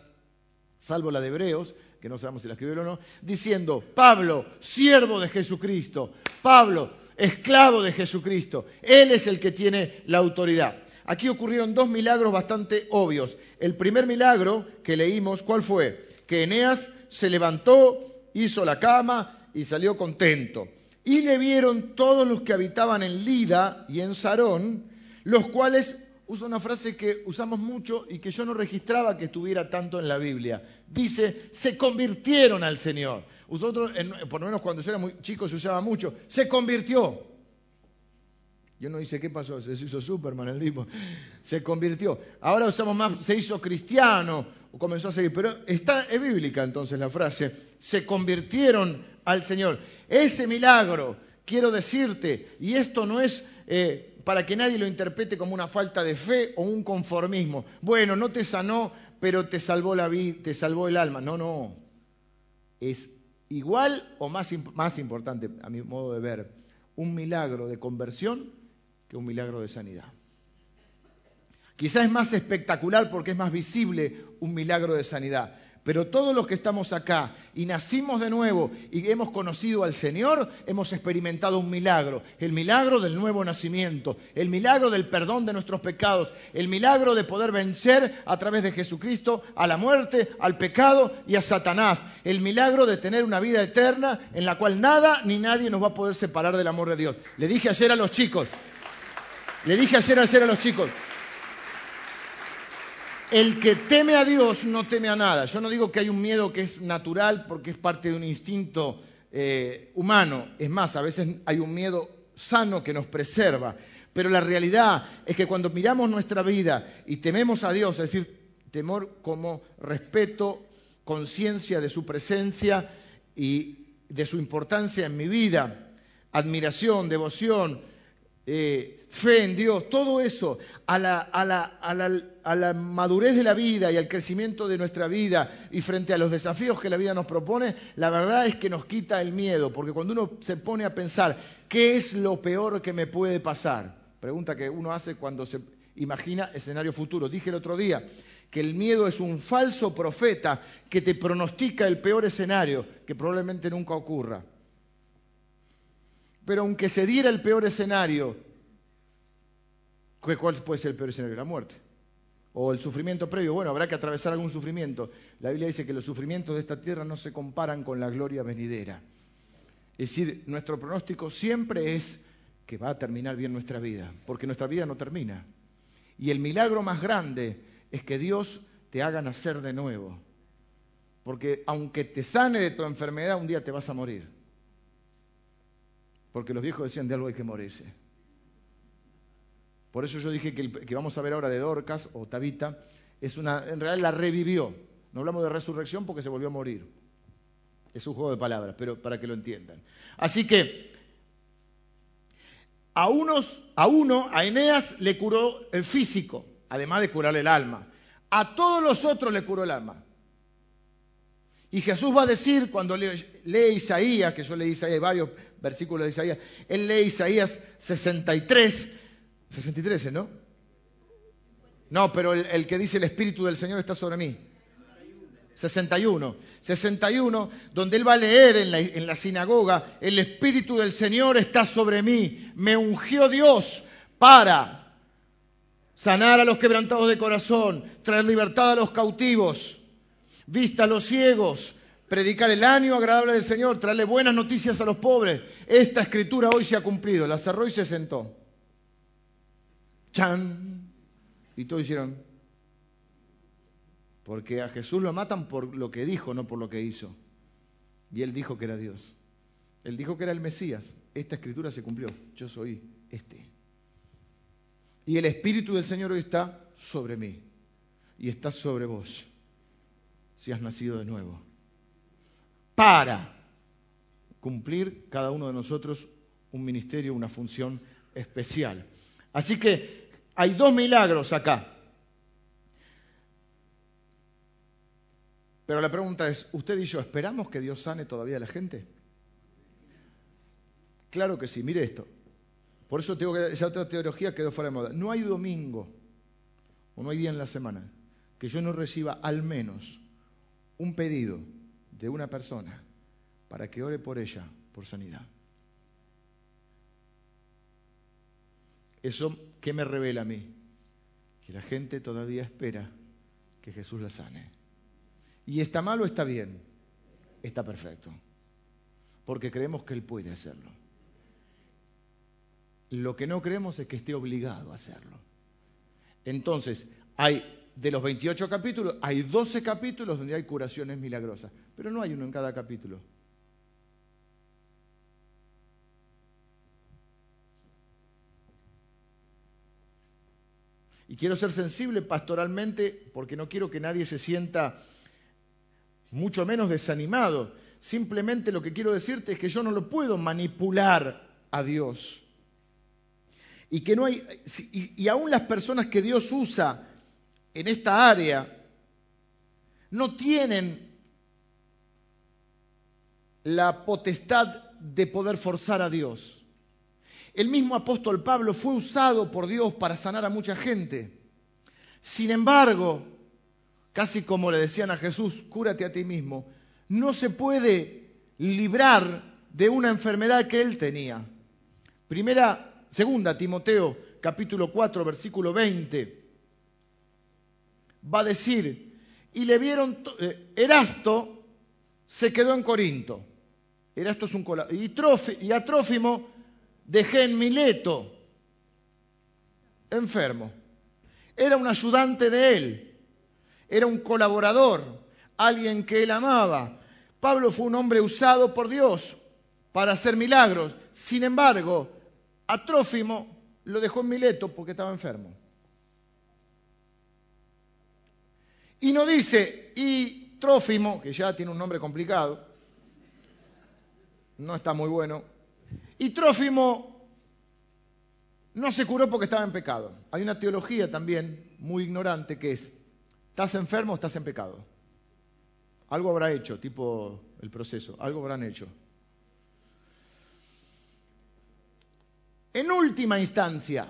A: salvo la de Hebreos, que no sabemos si la escribió o no, diciendo, Pablo, siervo de Jesucristo, Pablo, esclavo de Jesucristo, Él es el que tiene la autoridad. Aquí ocurrieron dos milagros bastante obvios. El primer milagro que leímos, ¿cuál fue? Que Eneas se levantó, hizo la cama y salió contento. Y le vieron todos los que habitaban en Lida y en Sarón, los cuales usa una frase que usamos mucho y que yo no registraba que estuviera tanto en la Biblia. Dice, se convirtieron al Señor. Nosotros, por lo menos cuando yo era muy chico, se usaba mucho, se convirtió. Yo no dice, ¿qué pasó? Se hizo Superman el tipo. Se convirtió. Ahora usamos más, se hizo cristiano, o comenzó a seguir. Pero está, es bíblica entonces la frase, se convirtieron al Señor. Ese milagro, quiero decirte, y esto no es eh, para que nadie lo interprete como una falta de fe o un conformismo. Bueno, no te sanó, pero te salvó la vida, te salvó el alma. No, no. Es igual o más, más importante, a mi modo de ver, un milagro de conversión que un milagro de sanidad. Quizás es más espectacular porque es más visible un milagro de sanidad. Pero todos los que estamos acá y nacimos de nuevo y hemos conocido al Señor, hemos experimentado un milagro. El milagro del nuevo nacimiento, el milagro del perdón de nuestros pecados, el milagro de poder vencer a través de Jesucristo a la muerte, al pecado y a Satanás. El milagro de tener una vida eterna en la cual nada ni nadie nos va a poder separar del amor de Dios. Le dije ayer a los chicos, le dije ayer, a los chicos, el que teme a Dios no teme a nada. Yo no digo que hay un miedo que es natural porque es parte de un instinto eh, humano. Es más, a veces hay un miedo sano que nos preserva. Pero la realidad es que cuando miramos nuestra vida y tememos a Dios, es decir, temor como respeto, conciencia de su presencia y de su importancia en mi vida, admiración, devoción, eh, fe en Dios, todo eso, a la, madurez de la vida y al crecimiento de nuestra vida y frente a los desafíos que la vida nos propone, la verdad es que nos quita el miedo, porque cuando uno se pone a pensar, ¿qué es lo peor que me puede pasar? Pregunta que uno hace cuando se imagina escenario futuro. Dije el otro día que el miedo es un falso profeta que te pronostica el peor escenario, que probablemente nunca ocurra. Pero aunque se diera el peor escenario, ¿cuál puede ser el peor escenario? La muerte. O el sufrimiento previo. Bueno, habrá que atravesar algún sufrimiento. La Biblia dice que los sufrimientos de esta tierra no se comparan con la gloria venidera. Es decir, nuestro pronóstico siempre es que va a terminar bien nuestra vida, porque nuestra vida no termina. Y el milagro más grande es que Dios te haga nacer de nuevo. Porque aunque te sane de tu enfermedad, un día te vas a morir. Porque los viejos decían de algo hay que morirse. Por eso yo dije que el que vamos a ver ahora de Dorcas o Tabita, es una, en realidad la revivió. No hablamos de resurrección porque se volvió a morir. Es un juego de palabras, pero para que lo entiendan. Así que a, unos, a uno, a Eneas, le curó el físico, además de curarle el alma. A todos los otros le curó el alma. Y Jesús va a decir, cuando lee, Isaías, que yo leí Isaías, varios versículos de Isaías, él lee Isaías 63, 63, ¿no? No, pero el, que dice el Espíritu del Señor está sobre mí. 61. 61, donde él va a leer en la, en la sinagoga, el Espíritu del Señor está sobre mí, me ungió Dios para sanar a los quebrantados de corazón, traer libertad a los cautivos vista a los ciegos, predicar el año agradable del Señor, traerle buenas noticias a los pobres. Esta escritura hoy se ha cumplido. La cerró y se sentó. ¡Chan! Y todos hicieron. Porque a Jesús lo matan por lo que dijo, no por lo que hizo. Y él dijo que era Dios. Él dijo que era el Mesías. Esta escritura se cumplió. Yo soy este. Y el Espíritu del Señor hoy está sobre mí. Y está sobre vos si has nacido de nuevo. Para cumplir cada uno de nosotros un ministerio, una función especial. Así que hay dos milagros acá. Pero la pregunta es, ¿usted y yo esperamos que Dios sane todavía a la gente? Claro que sí, mire esto. Por eso tengo que esa otra teología quedó fuera de moda. No hay domingo o no hay día en la semana que yo no reciba al menos un pedido de una persona para que ore por ella por sanidad. ¿Eso qué me revela a mí? Que la gente todavía espera que Jesús la sane. ¿Y está mal o está bien? Está perfecto. Porque creemos que Él puede hacerlo. Lo que no creemos es que esté obligado a hacerlo. Entonces, hay de los 28 capítulos, hay 12 capítulos donde hay curaciones milagrosas, pero no hay uno en cada capítulo. Y quiero ser sensible pastoralmente porque no quiero que nadie se sienta mucho menos desanimado. Simplemente lo que quiero decirte es que yo no lo puedo manipular a Dios. y que no hay, y, aún las personas que Dios usa en esta área no tienen la potestad de poder forzar a Dios. El mismo apóstol Pablo fue usado por Dios para sanar a mucha gente. Sin embargo, casi como le decían a Jesús, cúrate a ti mismo, no se puede librar de una enfermedad que él tenía. Primera, segunda Timoteo, capítulo 4, versículo 20, va a decir, y le vieron, eh, Erasto se quedó en Corinto. Erasto es un y, y a Trófimo dejé en Mileto, enfermo. Era un ayudante de él, era un colaborador, alguien que él amaba. Pablo fue un hombre usado por Dios para hacer milagros. Sin embargo, a Trófimo lo dejó en Mileto porque estaba enfermo. Y no dice, y Trófimo, que ya tiene un nombre complicado, no está muy bueno, y Trófimo no se curó porque estaba en pecado. Hay una teología también muy ignorante que es, ¿estás enfermo o estás en pecado? Algo habrá hecho, tipo el proceso, algo habrán hecho. En última instancia,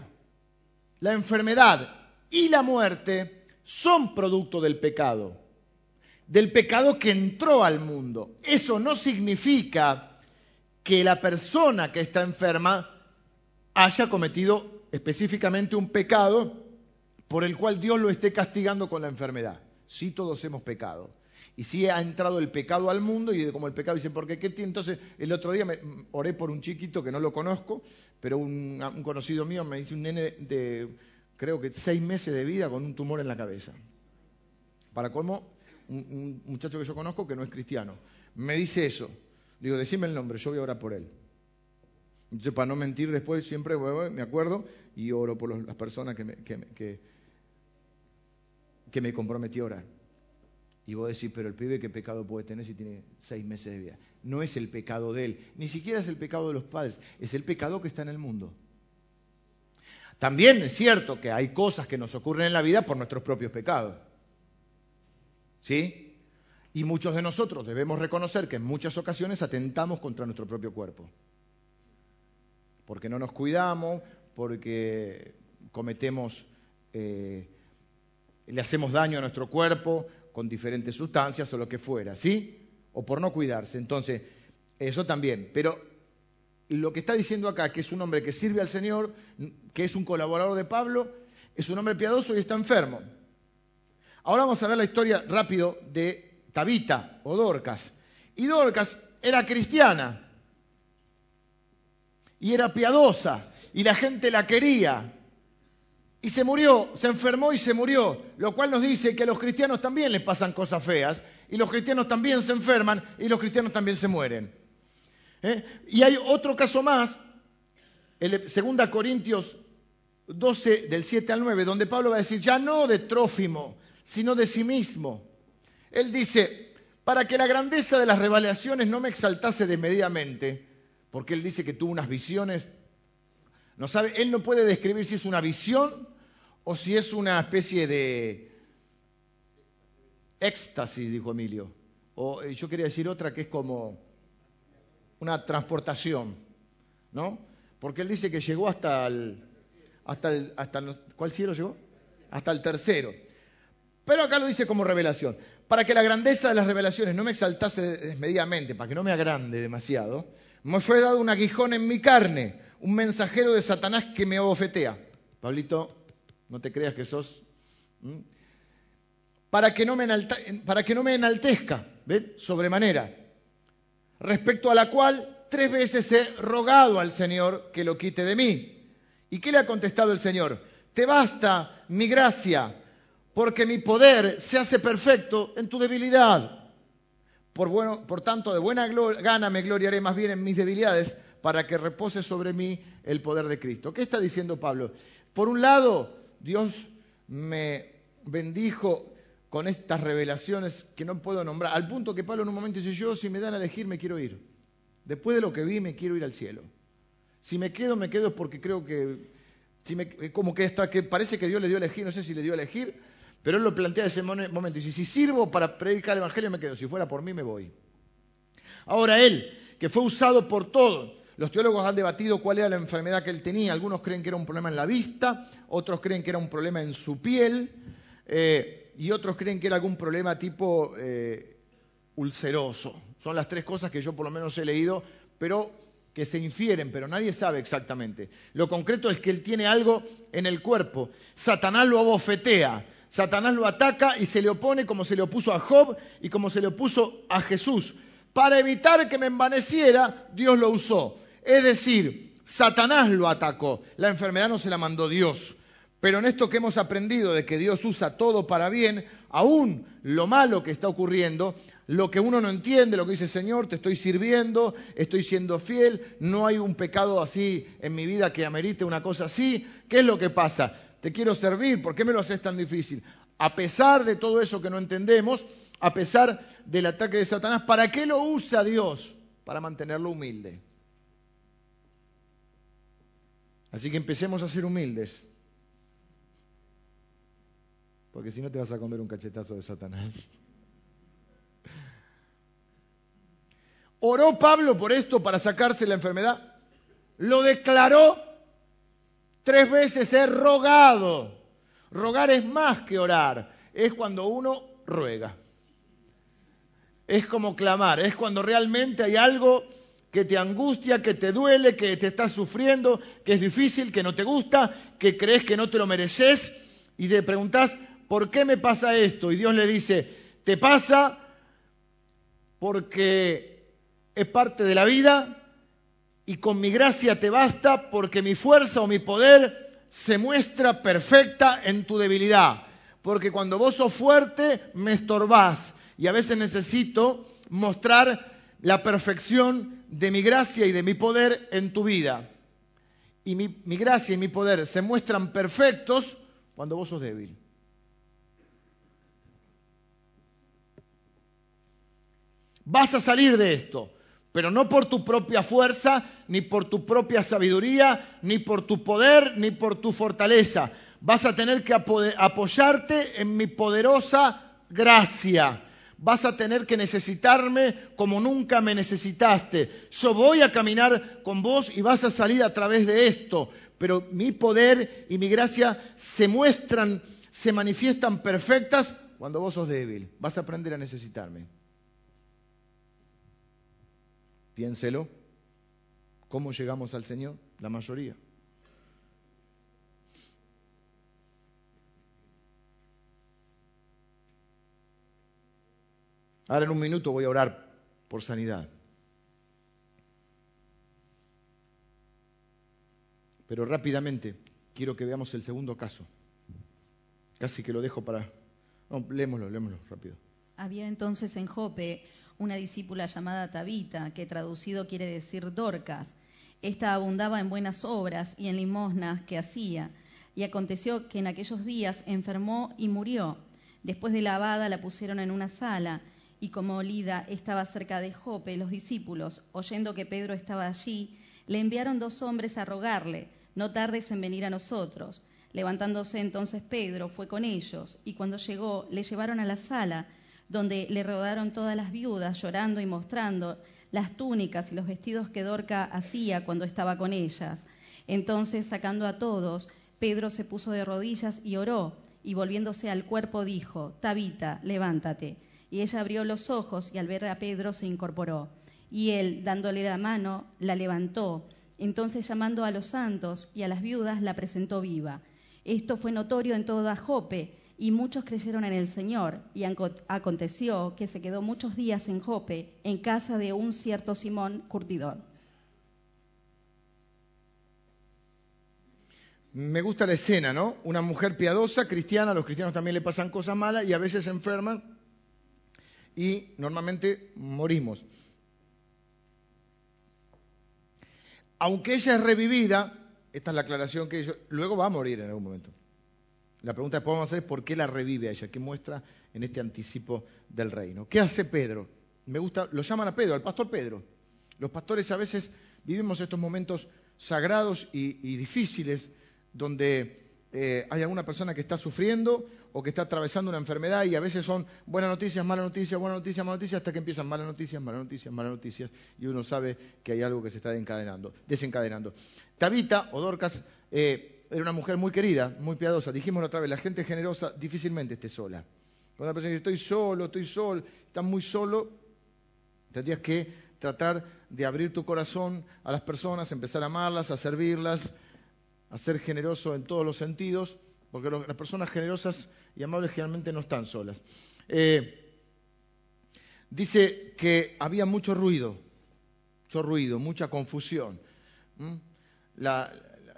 A: la enfermedad y la muerte son producto del pecado, del pecado que entró al mundo. Eso no significa que la persona que está enferma haya cometido específicamente un pecado por el cual Dios lo esté castigando con la enfermedad. Sí, todos hemos pecado. Y sí ha entrado el pecado al mundo y como el pecado dice, ¿por qué? ¿Qué Entonces, el otro día me, oré por un chiquito que no lo conozco, pero un, conocido mío me dice un nene de, creo que seis meses de vida con un tumor en la cabeza. Para cómo, un muchacho que yo conozco que no es cristiano. Me dice eso. Digo, decime el nombre, yo voy a orar por él. Entonces, para no mentir después, siempre me acuerdo y oro por las personas que me, que, me comprometí a orar. Y vos decís, pero el pibe, ¿qué pecado puede tener si tiene seis meses de vida? No es el pecado de él, ni siquiera es el pecado de los padres, es el pecado que está en el mundo. También es cierto que hay cosas que nos ocurren en la vida por nuestros propios pecados. ¿Sí? Y muchos de nosotros debemos reconocer que en muchas ocasiones atentamos contra nuestro propio cuerpo. Porque no nos cuidamos, porque cometemos, eh, le hacemos daño a nuestro cuerpo con diferentes sustancias o lo que fuera, ¿sí? O por no cuidarse. Entonces, eso también. Pero lo que está diciendo acá, que es un hombre que sirve al Señor, que es un colaborador de Pablo, es un hombre piadoso y está enfermo. Ahora vamos a ver la historia rápido de Tabita o Dorcas. Y Dorcas era cristiana y era piadosa y la gente la quería. Y se murió, se enfermó y se murió, lo cual nos dice que a los cristianos también les pasan cosas feas y los cristianos también se enferman y los cristianos también se mueren. ¿Eh? Y hay otro caso más, el 2 Corintios 12 del 7 al 9, donde Pablo va a decir, ya no de Trófimo, sino de sí mismo él dice, para que la grandeza de las revelaciones no me exaltase desmedidamente, porque él dice que tuvo unas visiones, no sabe, él no puede describir si es una visión o si es una especie de éxtasis, dijo Emilio. O eh, yo quería decir otra que es como una transportación, ¿no? Porque él dice que llegó hasta el, hasta el, hasta ¿cuál cielo llegó? Hasta el tercero. Pero acá lo dice como revelación para que la grandeza de las revelaciones no me exaltase desmedidamente, para que no me agrande demasiado, me fue dado un aguijón en mi carne, un mensajero de Satanás que me abofetea. Pablito, no te creas que sos. Para que, no me para que no me enaltezca, ¿ven? Sobremanera. Respecto a la cual tres veces he rogado al Señor que lo quite de mí. ¿Y qué le ha contestado el Señor? Te basta mi gracia, porque mi poder se hace perfecto en tu debilidad. Por, tanto, de buena gana me gloriaré más bien en mis debilidades para que repose sobre mí el poder de Cristo. ¿Qué está diciendo Pablo? Por un lado, Dios me bendijo con estas revelaciones que no puedo nombrar, al punto que Pablo en un momento dice, yo si me dan a elegir me quiero ir. Después de lo que vi me quiero ir al cielo. Si me quedo, me quedo porque creo que como que hasta que parece que Dios le dio a elegir, no sé si le dio a elegir, pero él lo plantea en ese momento. Y dice, si sirvo para predicar el Evangelio me quedo, si fuera por mí me voy. Ahora él, que fue usado por todos, los teólogos han debatido cuál era la enfermedad que él tenía. Algunos creen que era un problema en la vista, otros creen que era un problema en su piel, eh, y otros creen que era algún problema tipo eh, ulceroso. Son las tres cosas que yo por lo menos he leído, pero que se infieren, pero nadie sabe exactamente. Lo concreto es que él tiene algo en el cuerpo. Satanás lo abofetea, Satanás lo ataca y se le opone como se le opuso a Job y como se le opuso a Jesús. Para evitar que me envaneciera, Dios lo usó. Es decir, Satanás lo atacó, la enfermedad no se la mandó Dios. Pero en esto que hemos aprendido de que Dios usa todo para bien, aún lo malo que está ocurriendo, lo que uno no entiende, lo que dice Señor, te estoy sirviendo, estoy siendo fiel, no hay un pecado así en mi vida que amerite una cosa así. ¿Qué es lo que pasa? Te quiero servir, ¿por qué me lo haces tan difícil? A pesar de todo eso que no entendemos, a pesar del ataque de Satanás, ¿para qué lo usa Dios? Para mantenerlo humilde. Así que empecemos a ser humildes. Porque si no te vas a comer un cachetazo de Satanás. ¿Oró Pablo por esto para sacarse la enfermedad? Lo declaró tres veces, he rogado. Rogar es más que orar, es cuando uno ruega. Es como clamar, es cuando realmente hay algo que te angustia, que te duele, que te estás sufriendo, que es difícil, que no te gusta, que crees que no te lo mereces y te preguntas, ¿por qué me pasa esto? Y Dios le dice, te pasa porque es parte de la vida y con mi gracia te basta porque mi fuerza o mi poder se muestra perfecta en tu debilidad. Porque cuando vos sos fuerte me estorbás y a veces necesito mostrar la perfección de mi gracia y de mi poder en tu vida. Y mi, mi gracia y mi poder se muestran perfectos cuando vos sos débil. Vas a salir de esto pero no por tu propia fuerza, ni por tu propia sabiduría, ni por tu poder, ni por tu fortaleza. Vas a tener que apoyarte en mi poderosa gracia. Vas a tener que necesitarme como nunca me necesitaste. Yo voy a caminar con vos y vas a salir a través de esto. Pero mi poder y mi gracia se muestran, se manifiestan perfectas cuando vos sos débil. Vas a aprender a necesitarme. Piénselo. ¿Cómo llegamos al Señor? La mayoría. Ahora en un minuto voy a orar por sanidad. Pero rápidamente quiero que veamos el segundo caso. Casi que lo dejo para... No, lémoslo, rápido.
B: Había entonces en Jope una discípula llamada Tabita, que traducido quiere decir Dorcas. Esta abundaba en buenas obras y en limosnas que hacía. Y aconteció que en aquellos días enfermó y murió. Después de lavada la pusieron en una sala, y como Lida estaba cerca de Jope, los discípulos, oyendo que Pedro estaba allí, le enviaron dos hombres a rogarle, no tardes en venir a nosotros. Levantándose entonces Pedro fue con ellos, y cuando llegó le llevaron a la sala, donde le rodaron todas las viudas llorando y mostrando las túnicas y los vestidos que Dorca hacía cuando estaba con ellas. Entonces, sacando a todos, Pedro se puso de rodillas y oró, y volviéndose al cuerpo dijo, Tabita, levántate. Y ella abrió los ojos y al ver a Pedro se incorporó. Y él, dándole la mano, la levantó. Entonces, llamando a los santos y a las viudas, la presentó viva. Esto fue notorio en toda Jope y muchos creyeron en el Señor, y aconteció que se quedó muchos días en Jope, en casa de un cierto Simón curtidor.
A: Me gusta la escena, ¿no? Una mujer piadosa, cristiana, a los cristianos también le pasan cosas malas y a veces se enferman y normalmente morimos. Aunque ella es revivida, esta es la aclaración que ellos, luego va a morir en algún momento. La pregunta que podemos hacer es por qué la revive a ella, qué muestra en este anticipo del reino. ¿Qué hace Pedro? Me gusta, lo llaman a Pedro, al pastor Pedro. Los pastores a veces vivimos estos momentos sagrados y, difíciles donde eh, hay alguna persona que está sufriendo o que está atravesando una enfermedad y a veces son buenas noticias, malas noticias, buenas noticias, malas noticias, hasta que empiezan malas noticias, malas noticias, malas noticias y uno sabe que hay algo que se está desencadenando. desencadenando. Tabita o Dorcas eh, era una mujer muy querida, muy piadosa. Dijimos otra vez, la gente generosa difícilmente esté sola. Cuando una persona dice, estoy solo, estoy solo, estás muy solo, tendrías que tratar de abrir tu corazón a las personas, empezar a amarlas, a servirlas, a ser generoso en todos los sentidos, porque las personas generosas y amables generalmente no están solas. Eh, dice que había mucho ruido, mucho ruido, mucha confusión.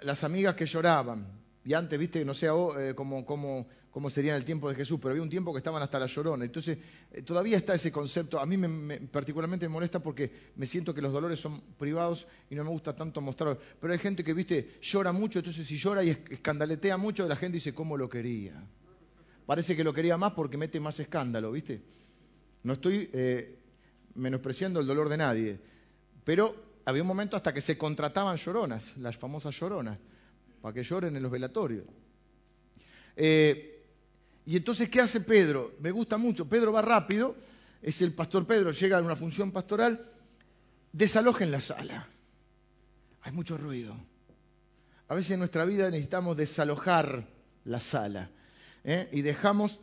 A: Las amigas que lloraban, y antes, viste, no sé eh, cómo, cómo, sería en el tiempo de Jesús, pero había un tiempo que estaban hasta la llorona. Entonces, eh, todavía está ese concepto. A mí me, particularmente me molesta porque me siento que los dolores son privados y no me gusta tanto mostrarlos. Pero hay gente que, viste, llora mucho, entonces si llora y escandaletea mucho, la gente dice, ¿cómo lo quería? Parece que lo quería más porque mete más escándalo, viste. No estoy eh, menospreciando el dolor de nadie, pero había un momento hasta que se contrataban lloronas, las famosas lloronas para que lloren en los velatorios. Eh, y entonces, ¿qué hace Pedro? Me gusta mucho. Pedro va rápido, es el pastor Pedro, llega a una función pastoral, desalojen la sala. Hay mucho ruido. A veces en nuestra vida necesitamos desalojar la sala ¿eh? y dejamos,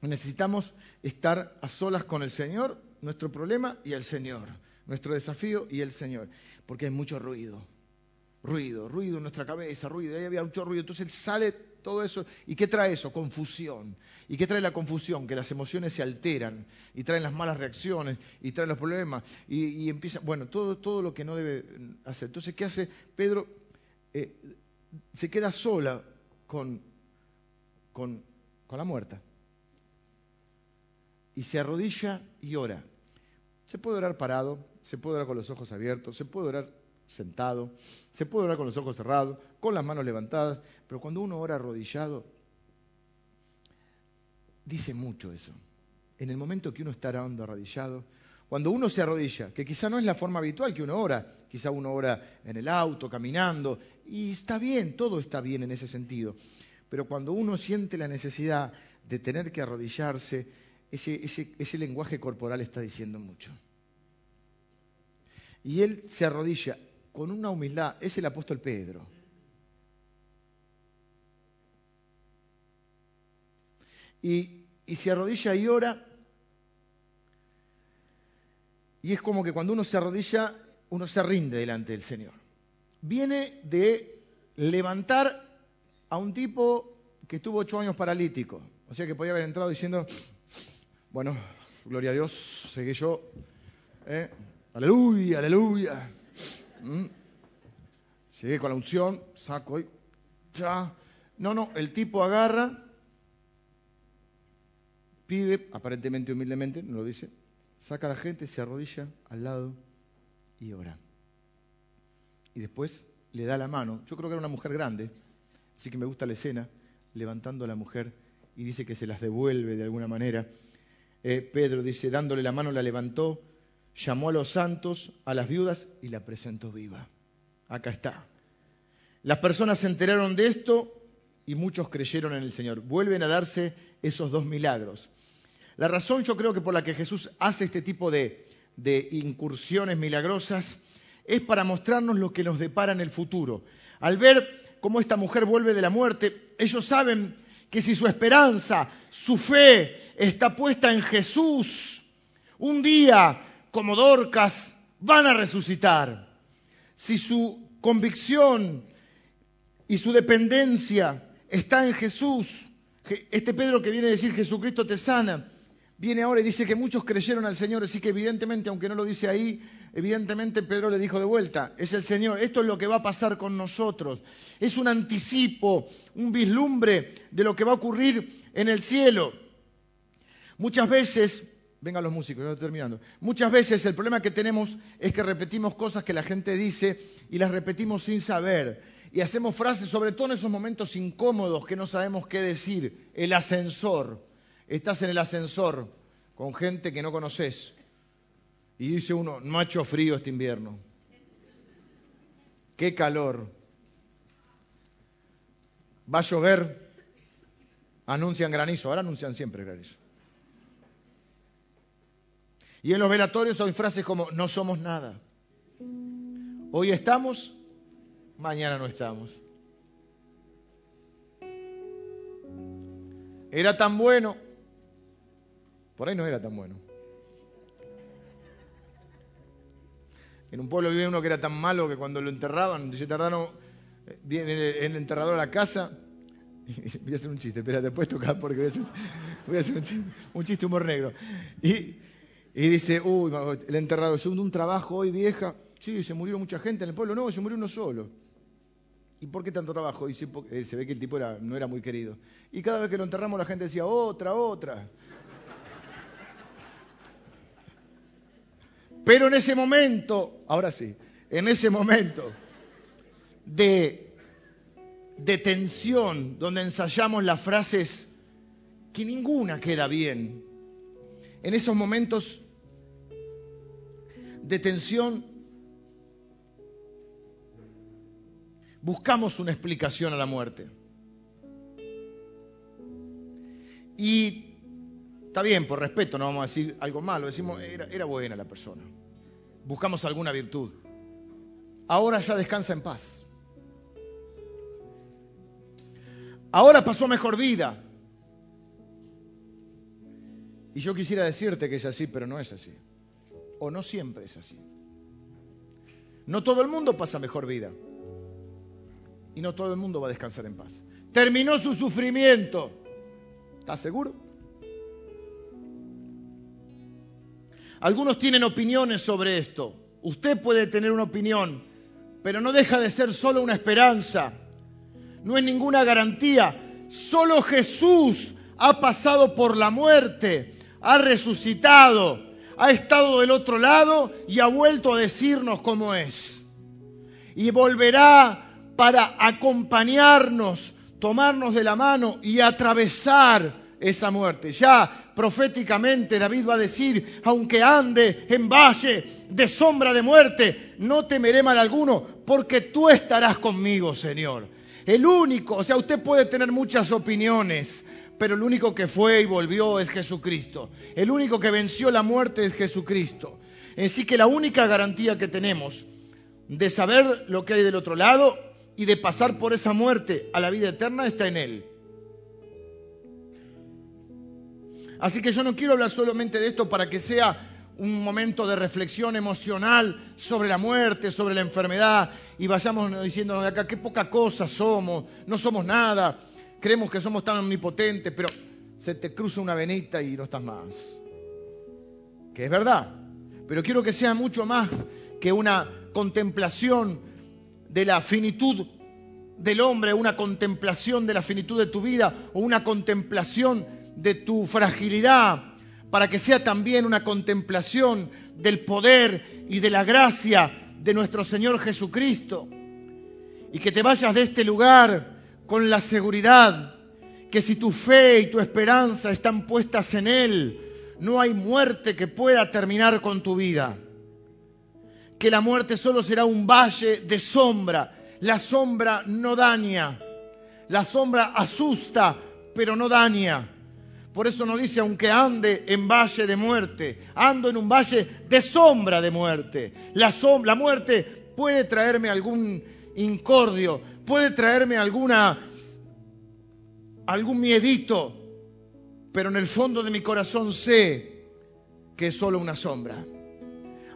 A: necesitamos estar a solas con el Señor, nuestro problema y el Señor, nuestro desafío y el Señor, porque hay mucho ruido ruido, ruido en nuestra cabeza, ruido, ahí había mucho ruido. Entonces sale todo eso. ¿Y qué trae eso? Confusión. ¿Y qué trae la confusión? Que las emociones se alteran y traen las malas reacciones y traen los problemas y, empieza, bueno, todo, todo lo que no debe hacer. Entonces, ¿qué hace Pedro? Eh, se queda sola con, con, con la muerta. Y se arrodilla y ora. Se puede orar parado, se puede orar con los ojos abiertos, se puede orar sentado, se puede orar con los ojos cerrados, con las manos levantadas, pero cuando uno ora arrodillado, dice mucho eso. En el momento que uno está orando arrodillado, cuando uno se arrodilla, que quizá no es la forma habitual que uno ora, quizá uno ora en el auto, caminando, y está bien, todo está bien en ese sentido, pero cuando uno siente la necesidad de tener que arrodillarse, ese, ese, lenguaje corporal está diciendo mucho. Y él se arrodilla con una humildad, es el apóstol Pedro. Y, se arrodilla y ora, y es como que cuando uno se arrodilla, uno se rinde delante del Señor. Viene de levantar a un tipo que estuvo ocho años paralítico, o sea que podía haber entrado diciendo, bueno, gloria a Dios, seguí yo, ¿eh? Aleluya, aleluya. ¿Mm? Llegué con la unción, saco y ya. No, no, el tipo agarra, pide, aparentemente humildemente, no lo dice, saca a la gente, se arrodilla al lado y ora. Y después le da la mano. Yo creo que era una mujer grande, así que me gusta la escena, levantando a la mujer y dice que se las devuelve de alguna manera. Eh, Pedro dice, dándole la mano la levantó llamó a los santos, a las viudas y la presentó viva. Acá está. Las personas se enteraron de esto y muchos creyeron en el Señor. Vuelven a darse esos dos milagros. La razón yo creo que por la que Jesús hace este tipo de, de incursiones milagrosas es para mostrarnos lo que nos depara en el futuro. Al ver cómo esta mujer vuelve de la muerte, ellos saben que si su esperanza, su fe está puesta en Jesús, un día como Dorcas van a resucitar. Si su convicción y su dependencia está en Jesús, este Pedro que viene a decir Jesucristo te sana, viene ahora y dice que muchos creyeron al Señor, así que evidentemente, aunque no lo dice ahí, evidentemente Pedro le dijo de vuelta, es el Señor, esto es lo que va a pasar con nosotros, es un anticipo, un vislumbre de lo que va a ocurrir en el cielo. Muchas veces Vengan los músicos, ya estoy terminando. Muchas veces el problema que tenemos es que repetimos cosas que la gente dice y las repetimos sin saber. Y hacemos frases, sobre todo en esos momentos incómodos que no sabemos qué decir. El ascensor. Estás en el ascensor con gente que no conoces. Y dice uno, no ha hecho frío este invierno. Qué calor. va a llover, anuncian granizo, ahora anuncian siempre granizo. Y en los velatorios hay frases como, no somos nada. Hoy estamos, mañana no estamos. Era tan bueno, por ahí no era tan bueno. En un pueblo vivía uno que era tan malo que cuando lo enterraban, se tardaron, eh, viene el enterrador a la casa, voy a hacer un chiste, espera, después tocar porque voy a hacer, voy a hacer un, chiste, un, chiste, humor negro. Y, y dice, uy, el enterrado, segundo un trabajo hoy vieja, sí, se murió mucha gente en el pueblo, no, se murió uno solo. ¿Y por qué tanto trabajo? Dice, eh, se ve que el tipo era, no era muy querido. Y cada vez que lo enterramos la gente decía, otra, otra. Pero en ese momento, ahora sí, en ese momento de, de tensión, donde ensayamos las frases que ninguna queda bien, en esos momentos de tensión buscamos una explicación a la muerte. Y está bien, por respeto, no vamos a decir algo malo, decimos, era, era buena la persona. Buscamos alguna virtud. Ahora ya descansa en paz. Ahora pasó mejor vida. Y yo quisiera decirte que es así, pero no es así. O no siempre es así. No todo el mundo pasa mejor vida y no todo el mundo va a descansar en paz. Terminó su sufrimiento. ¿Estás seguro? Algunos tienen opiniones sobre esto. Usted puede tener una opinión, pero no deja de ser solo una esperanza. No es ninguna garantía. Solo Jesús ha pasado por la muerte, ha resucitado, ha estado del otro lado y ha vuelto a decirnos cómo es. Y volverá para acompañarnos, tomarnos de la mano y atravesar esa muerte. Ya proféticamente David va a decir, aunque ande en valle de sombra de muerte, no temeré mal alguno, porque tú estarás conmigo, Señor. El único, o sea, usted puede tener muchas opiniones, pero el único que fue y volvió es Jesucristo. El único que venció la muerte es Jesucristo. Así que la única garantía que tenemos de saber lo que hay del otro lado y de pasar por esa muerte a la vida eterna está en Él. Así que yo no quiero hablar solamente de esto para que sea un momento de reflexión emocional sobre la muerte, sobre la enfermedad, y vayamos diciendo de acá qué poca cosa somos, no somos nada, creemos que somos tan omnipotentes, pero se te cruza una venita y no estás más. Que es verdad, pero quiero que sea mucho más que una contemplación de la finitud del hombre, una contemplación de la finitud de tu vida o una contemplación de tu fragilidad, para que sea también una contemplación del poder y de la gracia de nuestro Señor Jesucristo. Y que te vayas de este lugar con la seguridad que si tu fe y tu esperanza están puestas en Él, no hay muerte que pueda terminar con tu vida que la muerte solo será un valle de sombra. La sombra no daña. La sombra asusta, pero no daña. Por eso nos dice, aunque ande en valle de muerte, ando en un valle de sombra de muerte. La, la muerte puede traerme algún incordio, puede traerme alguna, algún miedito, pero en el fondo de mi corazón sé que es solo una sombra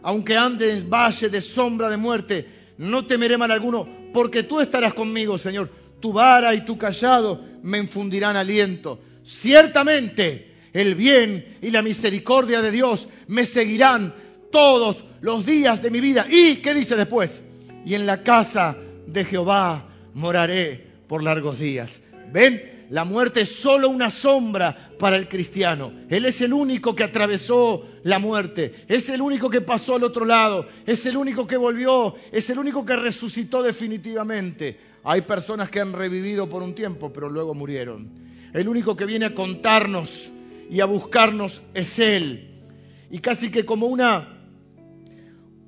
A: aunque ande en valle de sombra de muerte, no temeré mal alguno, porque tú estarás conmigo, Señor. Tu vara y tu callado me infundirán aliento. Ciertamente el bien y la misericordia de Dios me seguirán todos los días de mi vida. ¿Y qué dice después? Y en la casa de Jehová moraré por largos días. ¿Ven? La muerte es solo una sombra para el cristiano. Él es el único que atravesó la muerte, es el único que pasó al otro lado, es el único que volvió, es el único que resucitó definitivamente. Hay personas que han revivido por un tiempo, pero luego murieron. El único que viene a contarnos y a buscarnos es Él. Y casi que como una,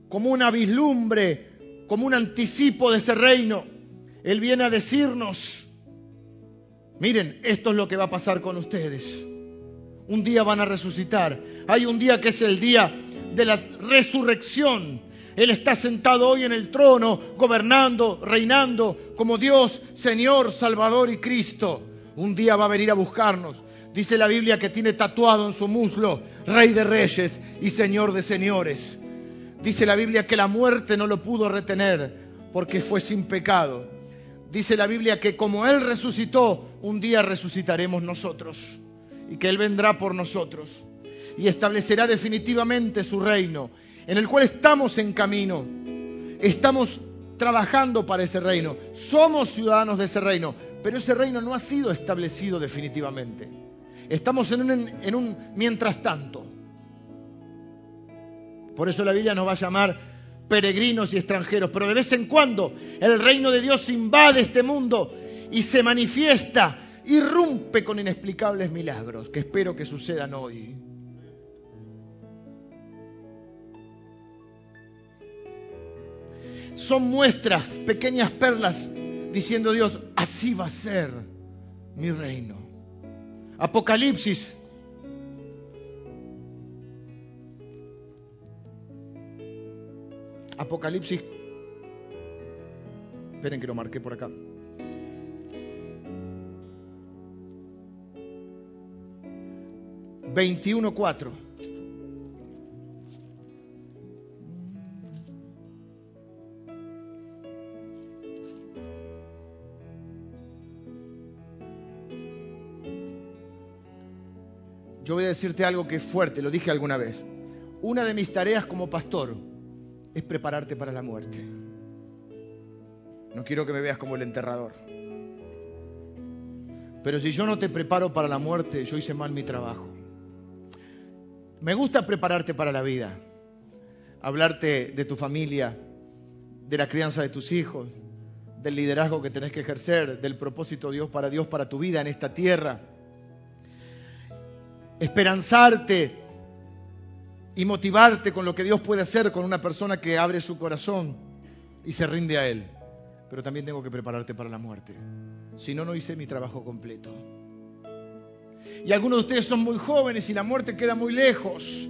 A: como una vislumbre, como un anticipo de ese reino, Él viene a decirnos, Miren, esto es lo que va a pasar con ustedes. Un día van a resucitar. Hay un día que es el día de la resurrección. Él está sentado hoy en el trono, gobernando, reinando como Dios, Señor, Salvador y Cristo. Un día va a venir a buscarnos. Dice la Biblia que tiene tatuado en su muslo Rey de Reyes y Señor de Señores. Dice la Biblia que la muerte no lo pudo retener porque fue sin pecado. Dice la Biblia que como Él resucitó, un día resucitaremos nosotros y que Él vendrá por nosotros y establecerá definitivamente su reino, en el cual estamos en camino. Estamos trabajando para ese reino. Somos ciudadanos de ese reino, pero ese reino no ha sido establecido definitivamente. Estamos en un, en un mientras tanto. Por eso la Biblia nos va a llamar peregrinos y extranjeros, pero de vez en cuando el reino de Dios invade este mundo y se manifiesta, irrumpe con inexplicables milagros que espero que sucedan hoy. Son muestras, pequeñas perlas, diciendo Dios, así va a ser mi reino. Apocalipsis Apocalipsis. Esperen que lo marqué por acá. Veintiuno cuatro. Yo voy a decirte algo que es fuerte, lo dije alguna vez. Una de mis tareas como pastor es prepararte para la muerte. No quiero que me veas como el enterrador. Pero si yo no te preparo para la muerte, yo hice mal mi trabajo. Me gusta prepararte para la vida, hablarte de tu familia, de la crianza de tus hijos, del liderazgo que tenés que ejercer, del propósito de Dios para Dios para tu vida en esta tierra. Esperanzarte y motivarte con lo que Dios puede hacer con una persona que abre su corazón y se rinde a Él. Pero también tengo que prepararte para la muerte. Si no, no hice mi trabajo completo. Y algunos de ustedes son muy jóvenes y la muerte queda muy lejos.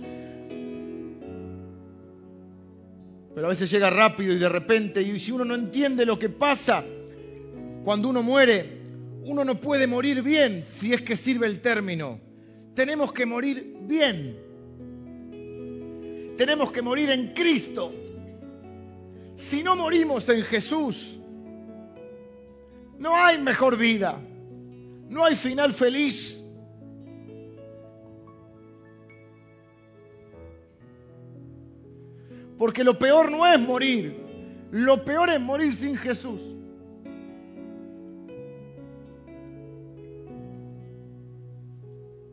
A: Pero a veces llega rápido y de repente, y si uno no entiende lo que pasa cuando uno muere, uno no puede morir bien si es que sirve el término. Tenemos que morir bien tenemos que morir en Cristo. Si no morimos en Jesús, no hay mejor vida, no hay final feliz. Porque lo peor no es morir, lo peor es morir sin Jesús.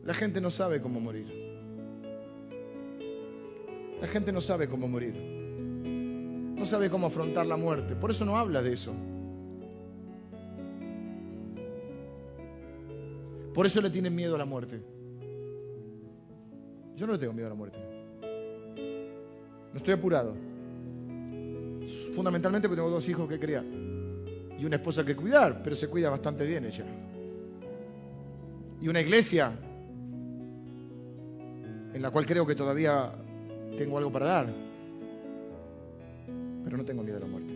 A: La gente no sabe cómo morir. La gente no sabe cómo morir. No sabe cómo afrontar la muerte. Por eso no habla de eso. Por eso le tienen miedo a la muerte. Yo no le tengo miedo a la muerte. No estoy apurado. Fundamentalmente porque tengo dos hijos que criar y una esposa que cuidar, pero se cuida bastante bien ella. Y una iglesia en la cual creo que todavía tengo algo para dar, pero no tengo miedo a la muerte.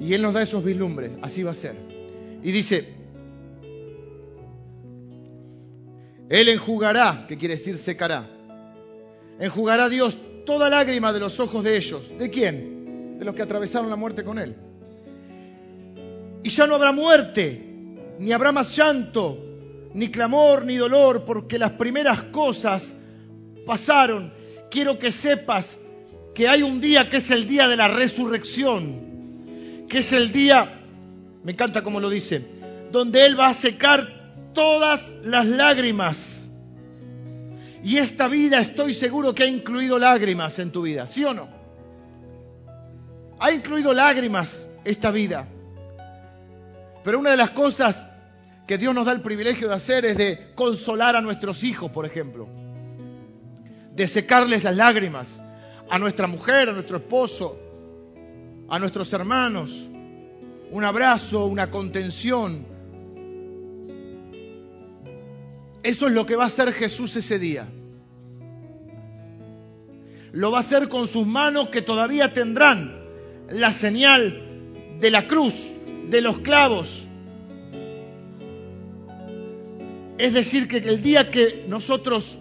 A: Y Él nos da esos vislumbres, así va a ser. Y dice, Él enjugará, que quiere decir secará, enjugará Dios toda lágrima de los ojos de ellos. ¿De quién? De los que atravesaron la muerte con Él. Y ya no habrá muerte, ni habrá más llanto, ni clamor, ni dolor, porque las primeras cosas pasaron. Quiero que sepas que hay un día que es el día de la resurrección, que es el día, me encanta como lo dice, donde Él va a secar todas las lágrimas. Y esta vida estoy seguro que ha incluido lágrimas en tu vida, ¿sí o no? Ha incluido lágrimas esta vida. Pero una de las cosas que Dios nos da el privilegio de hacer es de consolar a nuestros hijos, por ejemplo. De secarles las lágrimas a nuestra mujer, a nuestro esposo, a nuestros hermanos. un abrazo, una contención. Eso es lo que va a hacer Jesús ese día. Lo va a hacer con sus manos que todavía tendrán la señal de la cruz, de los clavos. Es decir, que el día que nosotros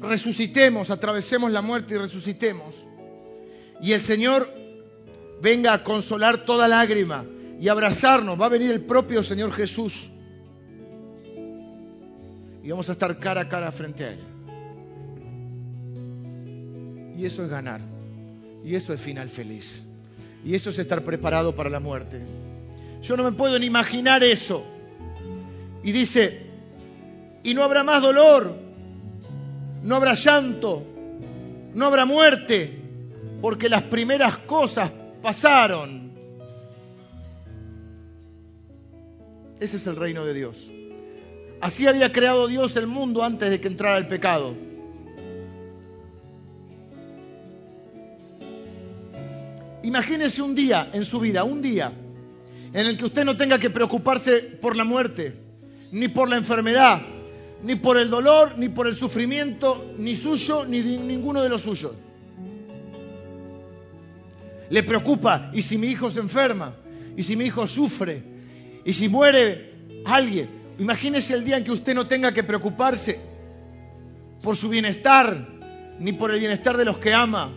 A: resucitemos, atravesemos la muerte y resucitemos, y el Señor venga a consolar toda lágrima y abrazarnos, va a venir el propio Señor Jesús. Y vamos a estar cara a cara frente a Él. Y eso es ganar. Y eso es final feliz. Y eso es estar preparado para la muerte. Yo no me puedo ni imaginar eso. Y dice, y no habrá más dolor, no habrá llanto, no habrá muerte, porque las primeras cosas pasaron. Ese es el reino de Dios. Así había creado Dios el mundo antes de que entrara el pecado. Imagínese un día en su vida, un día, en el que usted no tenga que preocuparse por la muerte, ni por la enfermedad, ni por el dolor, ni por el sufrimiento, ni suyo, ni de ninguno de los suyos. Le preocupa, ¿y si mi hijo se enferma? ¿Y si mi hijo sufre? ¿Y si muere alguien? Imagínese el día en que usted no tenga que preocuparse por su bienestar, ni por el bienestar de los que ama,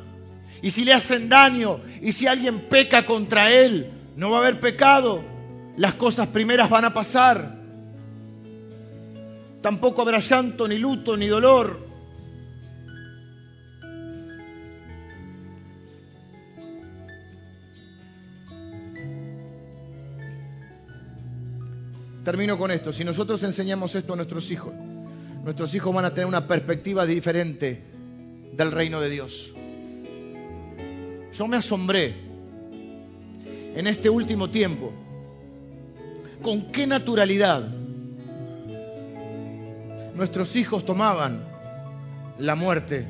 A: y si le hacen daño, y si alguien peca contra él, no va a haber pecado. Las cosas primeras van a pasar. Tampoco habrá llanto, ni luto, ni dolor. Termino con esto. Si nosotros enseñamos esto a nuestros hijos, nuestros hijos van a tener una perspectiva diferente del reino de Dios. Yo me asombré en este último tiempo con qué naturalidad nuestros hijos tomaban la muerte.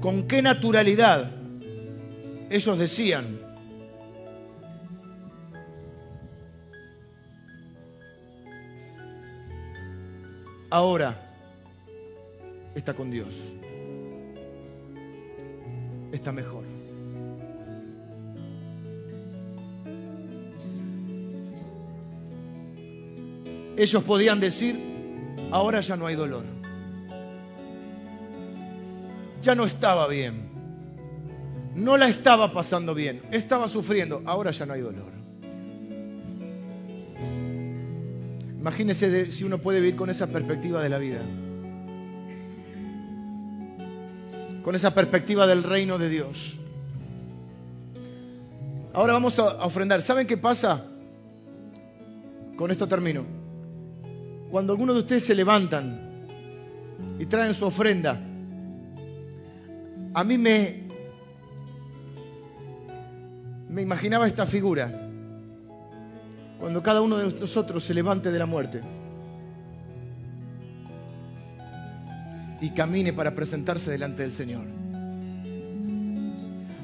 A: Con qué naturalidad ellos decían, ahora está con Dios. Está mejor. Ellos podían decir, ahora ya no hay dolor. Ya no estaba bien. No la estaba pasando bien. Estaba sufriendo. Ahora ya no hay dolor. Imagínese si uno puede vivir con esa perspectiva de la vida. Con esa perspectiva del reino de Dios. Ahora vamos a ofrendar. ¿Saben qué pasa? Con esto termino. Cuando algunos de ustedes se levantan y traen su ofrenda, a mí me, me imaginaba esta figura cuando cada uno de nosotros se levante de la muerte y camine para presentarse delante del Señor.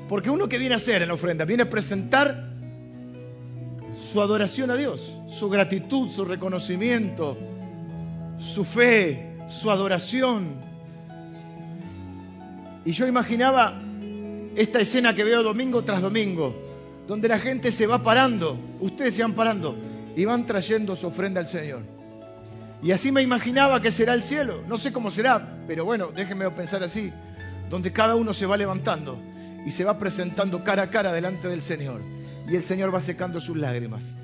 A: Porque uno que viene a hacer en la ofrenda, viene a presentar su adoración a Dios, su gratitud, su reconocimiento, su fe, su adoración. Y yo imaginaba esta escena que veo domingo tras domingo, donde la gente se va parando, ustedes se van parando y van trayendo su ofrenda al Señor. Y así me imaginaba que será el cielo. No sé cómo será, pero bueno, déjenme pensar así, donde cada uno se va levantando y se va presentando cara a cara delante del Señor. Y el Señor va secando sus lágrimas.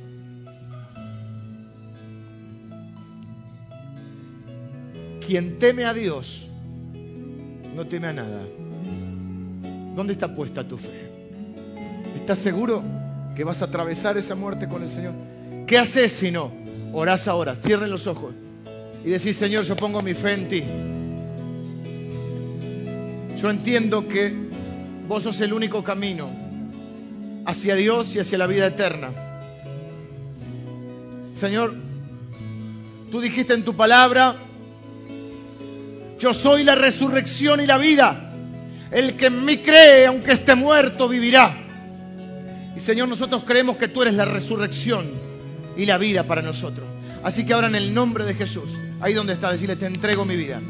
A: Quien teme a Dios no teme a nada. ¿Dónde está puesta tu fe? ¿Estás seguro que vas a atravesar esa muerte con el Señor? ¿Qué haces si no? Orás ahora, cierren los ojos y decís, Señor, yo pongo mi fe en ti. Yo entiendo que vos sos el único camino hacia Dios y hacia la vida eterna. Señor, tú dijiste en tu palabra Yo soy la resurrección y la vida. El que en mí cree, aunque esté muerto, vivirá. Y Señor, nosotros creemos que tú eres la resurrección y la vida para nosotros. Así que ahora en el nombre de Jesús, ahí donde está, decirle, te entrego mi vida.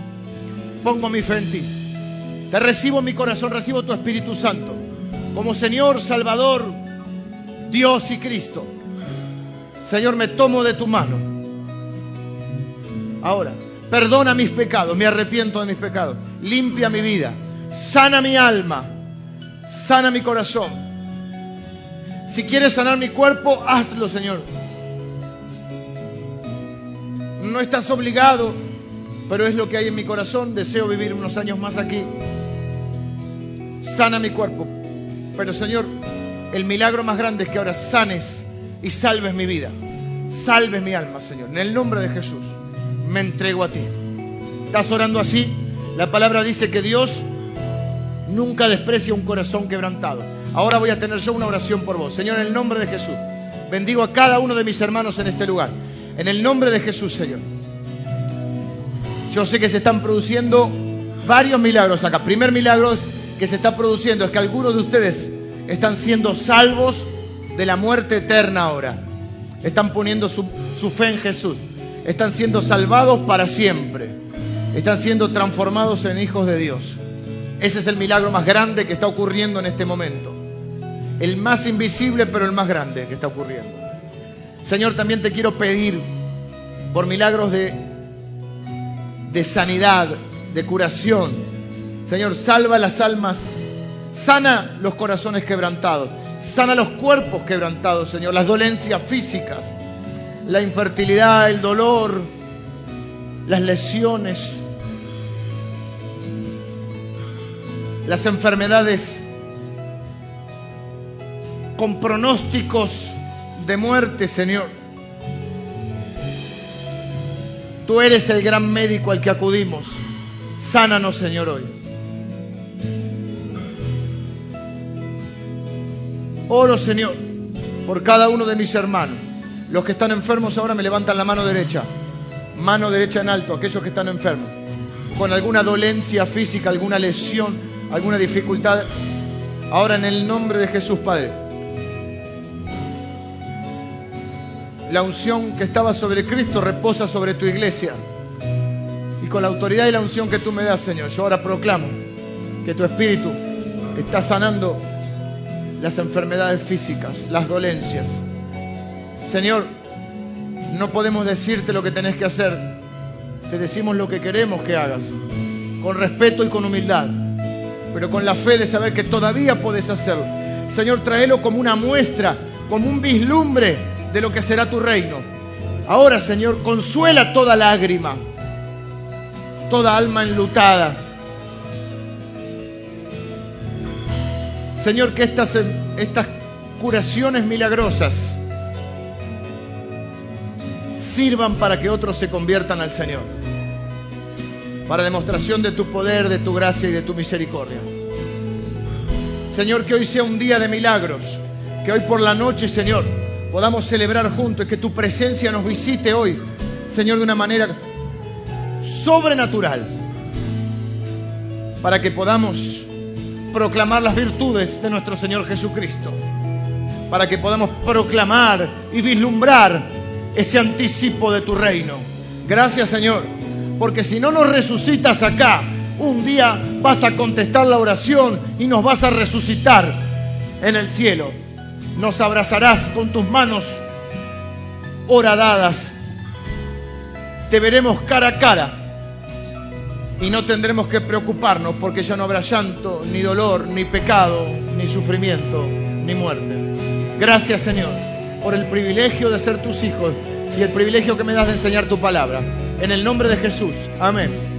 A: Pongo mi fe en ti. Te recibo en mi corazón, recibo tu Espíritu Santo como Señor, Salvador, Dios y Cristo. Señor, me tomo de tu mano. Ahora, perdona mis pecados, me arrepiento de mis pecados. Limpia mi vida, sana mi alma, sana mi corazón. Si quieres sanar mi cuerpo, hazlo, Señor. No estás obligado, pero es lo que hay en mi corazón. Deseo vivir unos años más aquí. Sana mi cuerpo. Pero, Señor, el milagro más grande es que ahora sanes y salves mi vida. Salves mi alma, Señor. En el nombre de Jesús, me entrego a ti. ¿Estás orando así? La palabra dice que Dios nunca desprecia un corazón quebrantado. Ahora voy a tener yo una oración por vos. Señor, en el nombre de Jesús, bendigo a cada uno de mis hermanos en este lugar. En el nombre de Jesús, Señor. Yo sé que se están produciendo varios milagros acá. Primer milagro que se está produciendo es que algunos de ustedes están siendo salvos de la muerte eterna ahora. Están poniendo su, su fe en Jesús. Están siendo salvados para siempre. Están siendo transformados en hijos de Dios. Ese es el milagro más grande que está ocurriendo en este momento. El más invisible, pero el más grande que está ocurriendo. Señor, también te quiero pedir por milagros de, de sanidad, de curación. Señor, salva las almas, sana los corazones quebrantados, sana los cuerpos quebrantados, Señor, las dolencias físicas, la infertilidad, el dolor, las lesiones, las enfermedades con pronósticos de muerte, Señor. Tú eres el gran médico al que acudimos. Sánanos, Señor, hoy. Oro, Señor, por cada uno de mis hermanos. Los que están enfermos ahora me levantan la mano derecha. Mano derecha en alto, aquellos que están enfermos. Con alguna dolencia física, alguna lesión, alguna dificultad. Ahora en el nombre de Jesús, Padre. La unción que estaba sobre Cristo reposa sobre tu iglesia. Y con la autoridad y la unción que tú me das, Señor, yo ahora proclamo que tu Espíritu está sanando las enfermedades físicas, las dolencias. Señor, no podemos decirte lo que tenés que hacer. Te decimos lo que queremos que hagas, con respeto y con humildad, pero con la fe de saber que todavía puedes hacerlo. Señor, tráelo como una muestra, como un vislumbre de lo que será tu reino. Ahora, Señor, consuela toda lágrima, toda alma enlutada. Señor, que estas, estas curaciones milagrosas sirvan para que otros se conviertan al Señor. Para demostración de tu poder, de tu gracia y de tu misericordia. Señor, que hoy sea un día de milagros. Que hoy por la noche, Señor, podamos celebrar juntos que tu presencia nos visite hoy, Señor, de una manera sobrenatural. Para que podamos proclamar las virtudes de nuestro Señor Jesucristo. Para que podamos proclamar y vislumbrar ese anticipo de tu reino. Gracias Señor, porque si no nos resucitas acá, un día vas a contestar la oración y nos vas a resucitar en el cielo. Nos abrazarás con tus manos horadadas. Te veremos cara a cara y no tendremos que preocuparnos porque ya no habrá llanto, ni dolor, ni pecado, ni sufrimiento, ni muerte. Gracias Señor por el privilegio de ser tus hijos y el privilegio que me das de enseñar tu palabra. En el nombre de Jesús. Amén.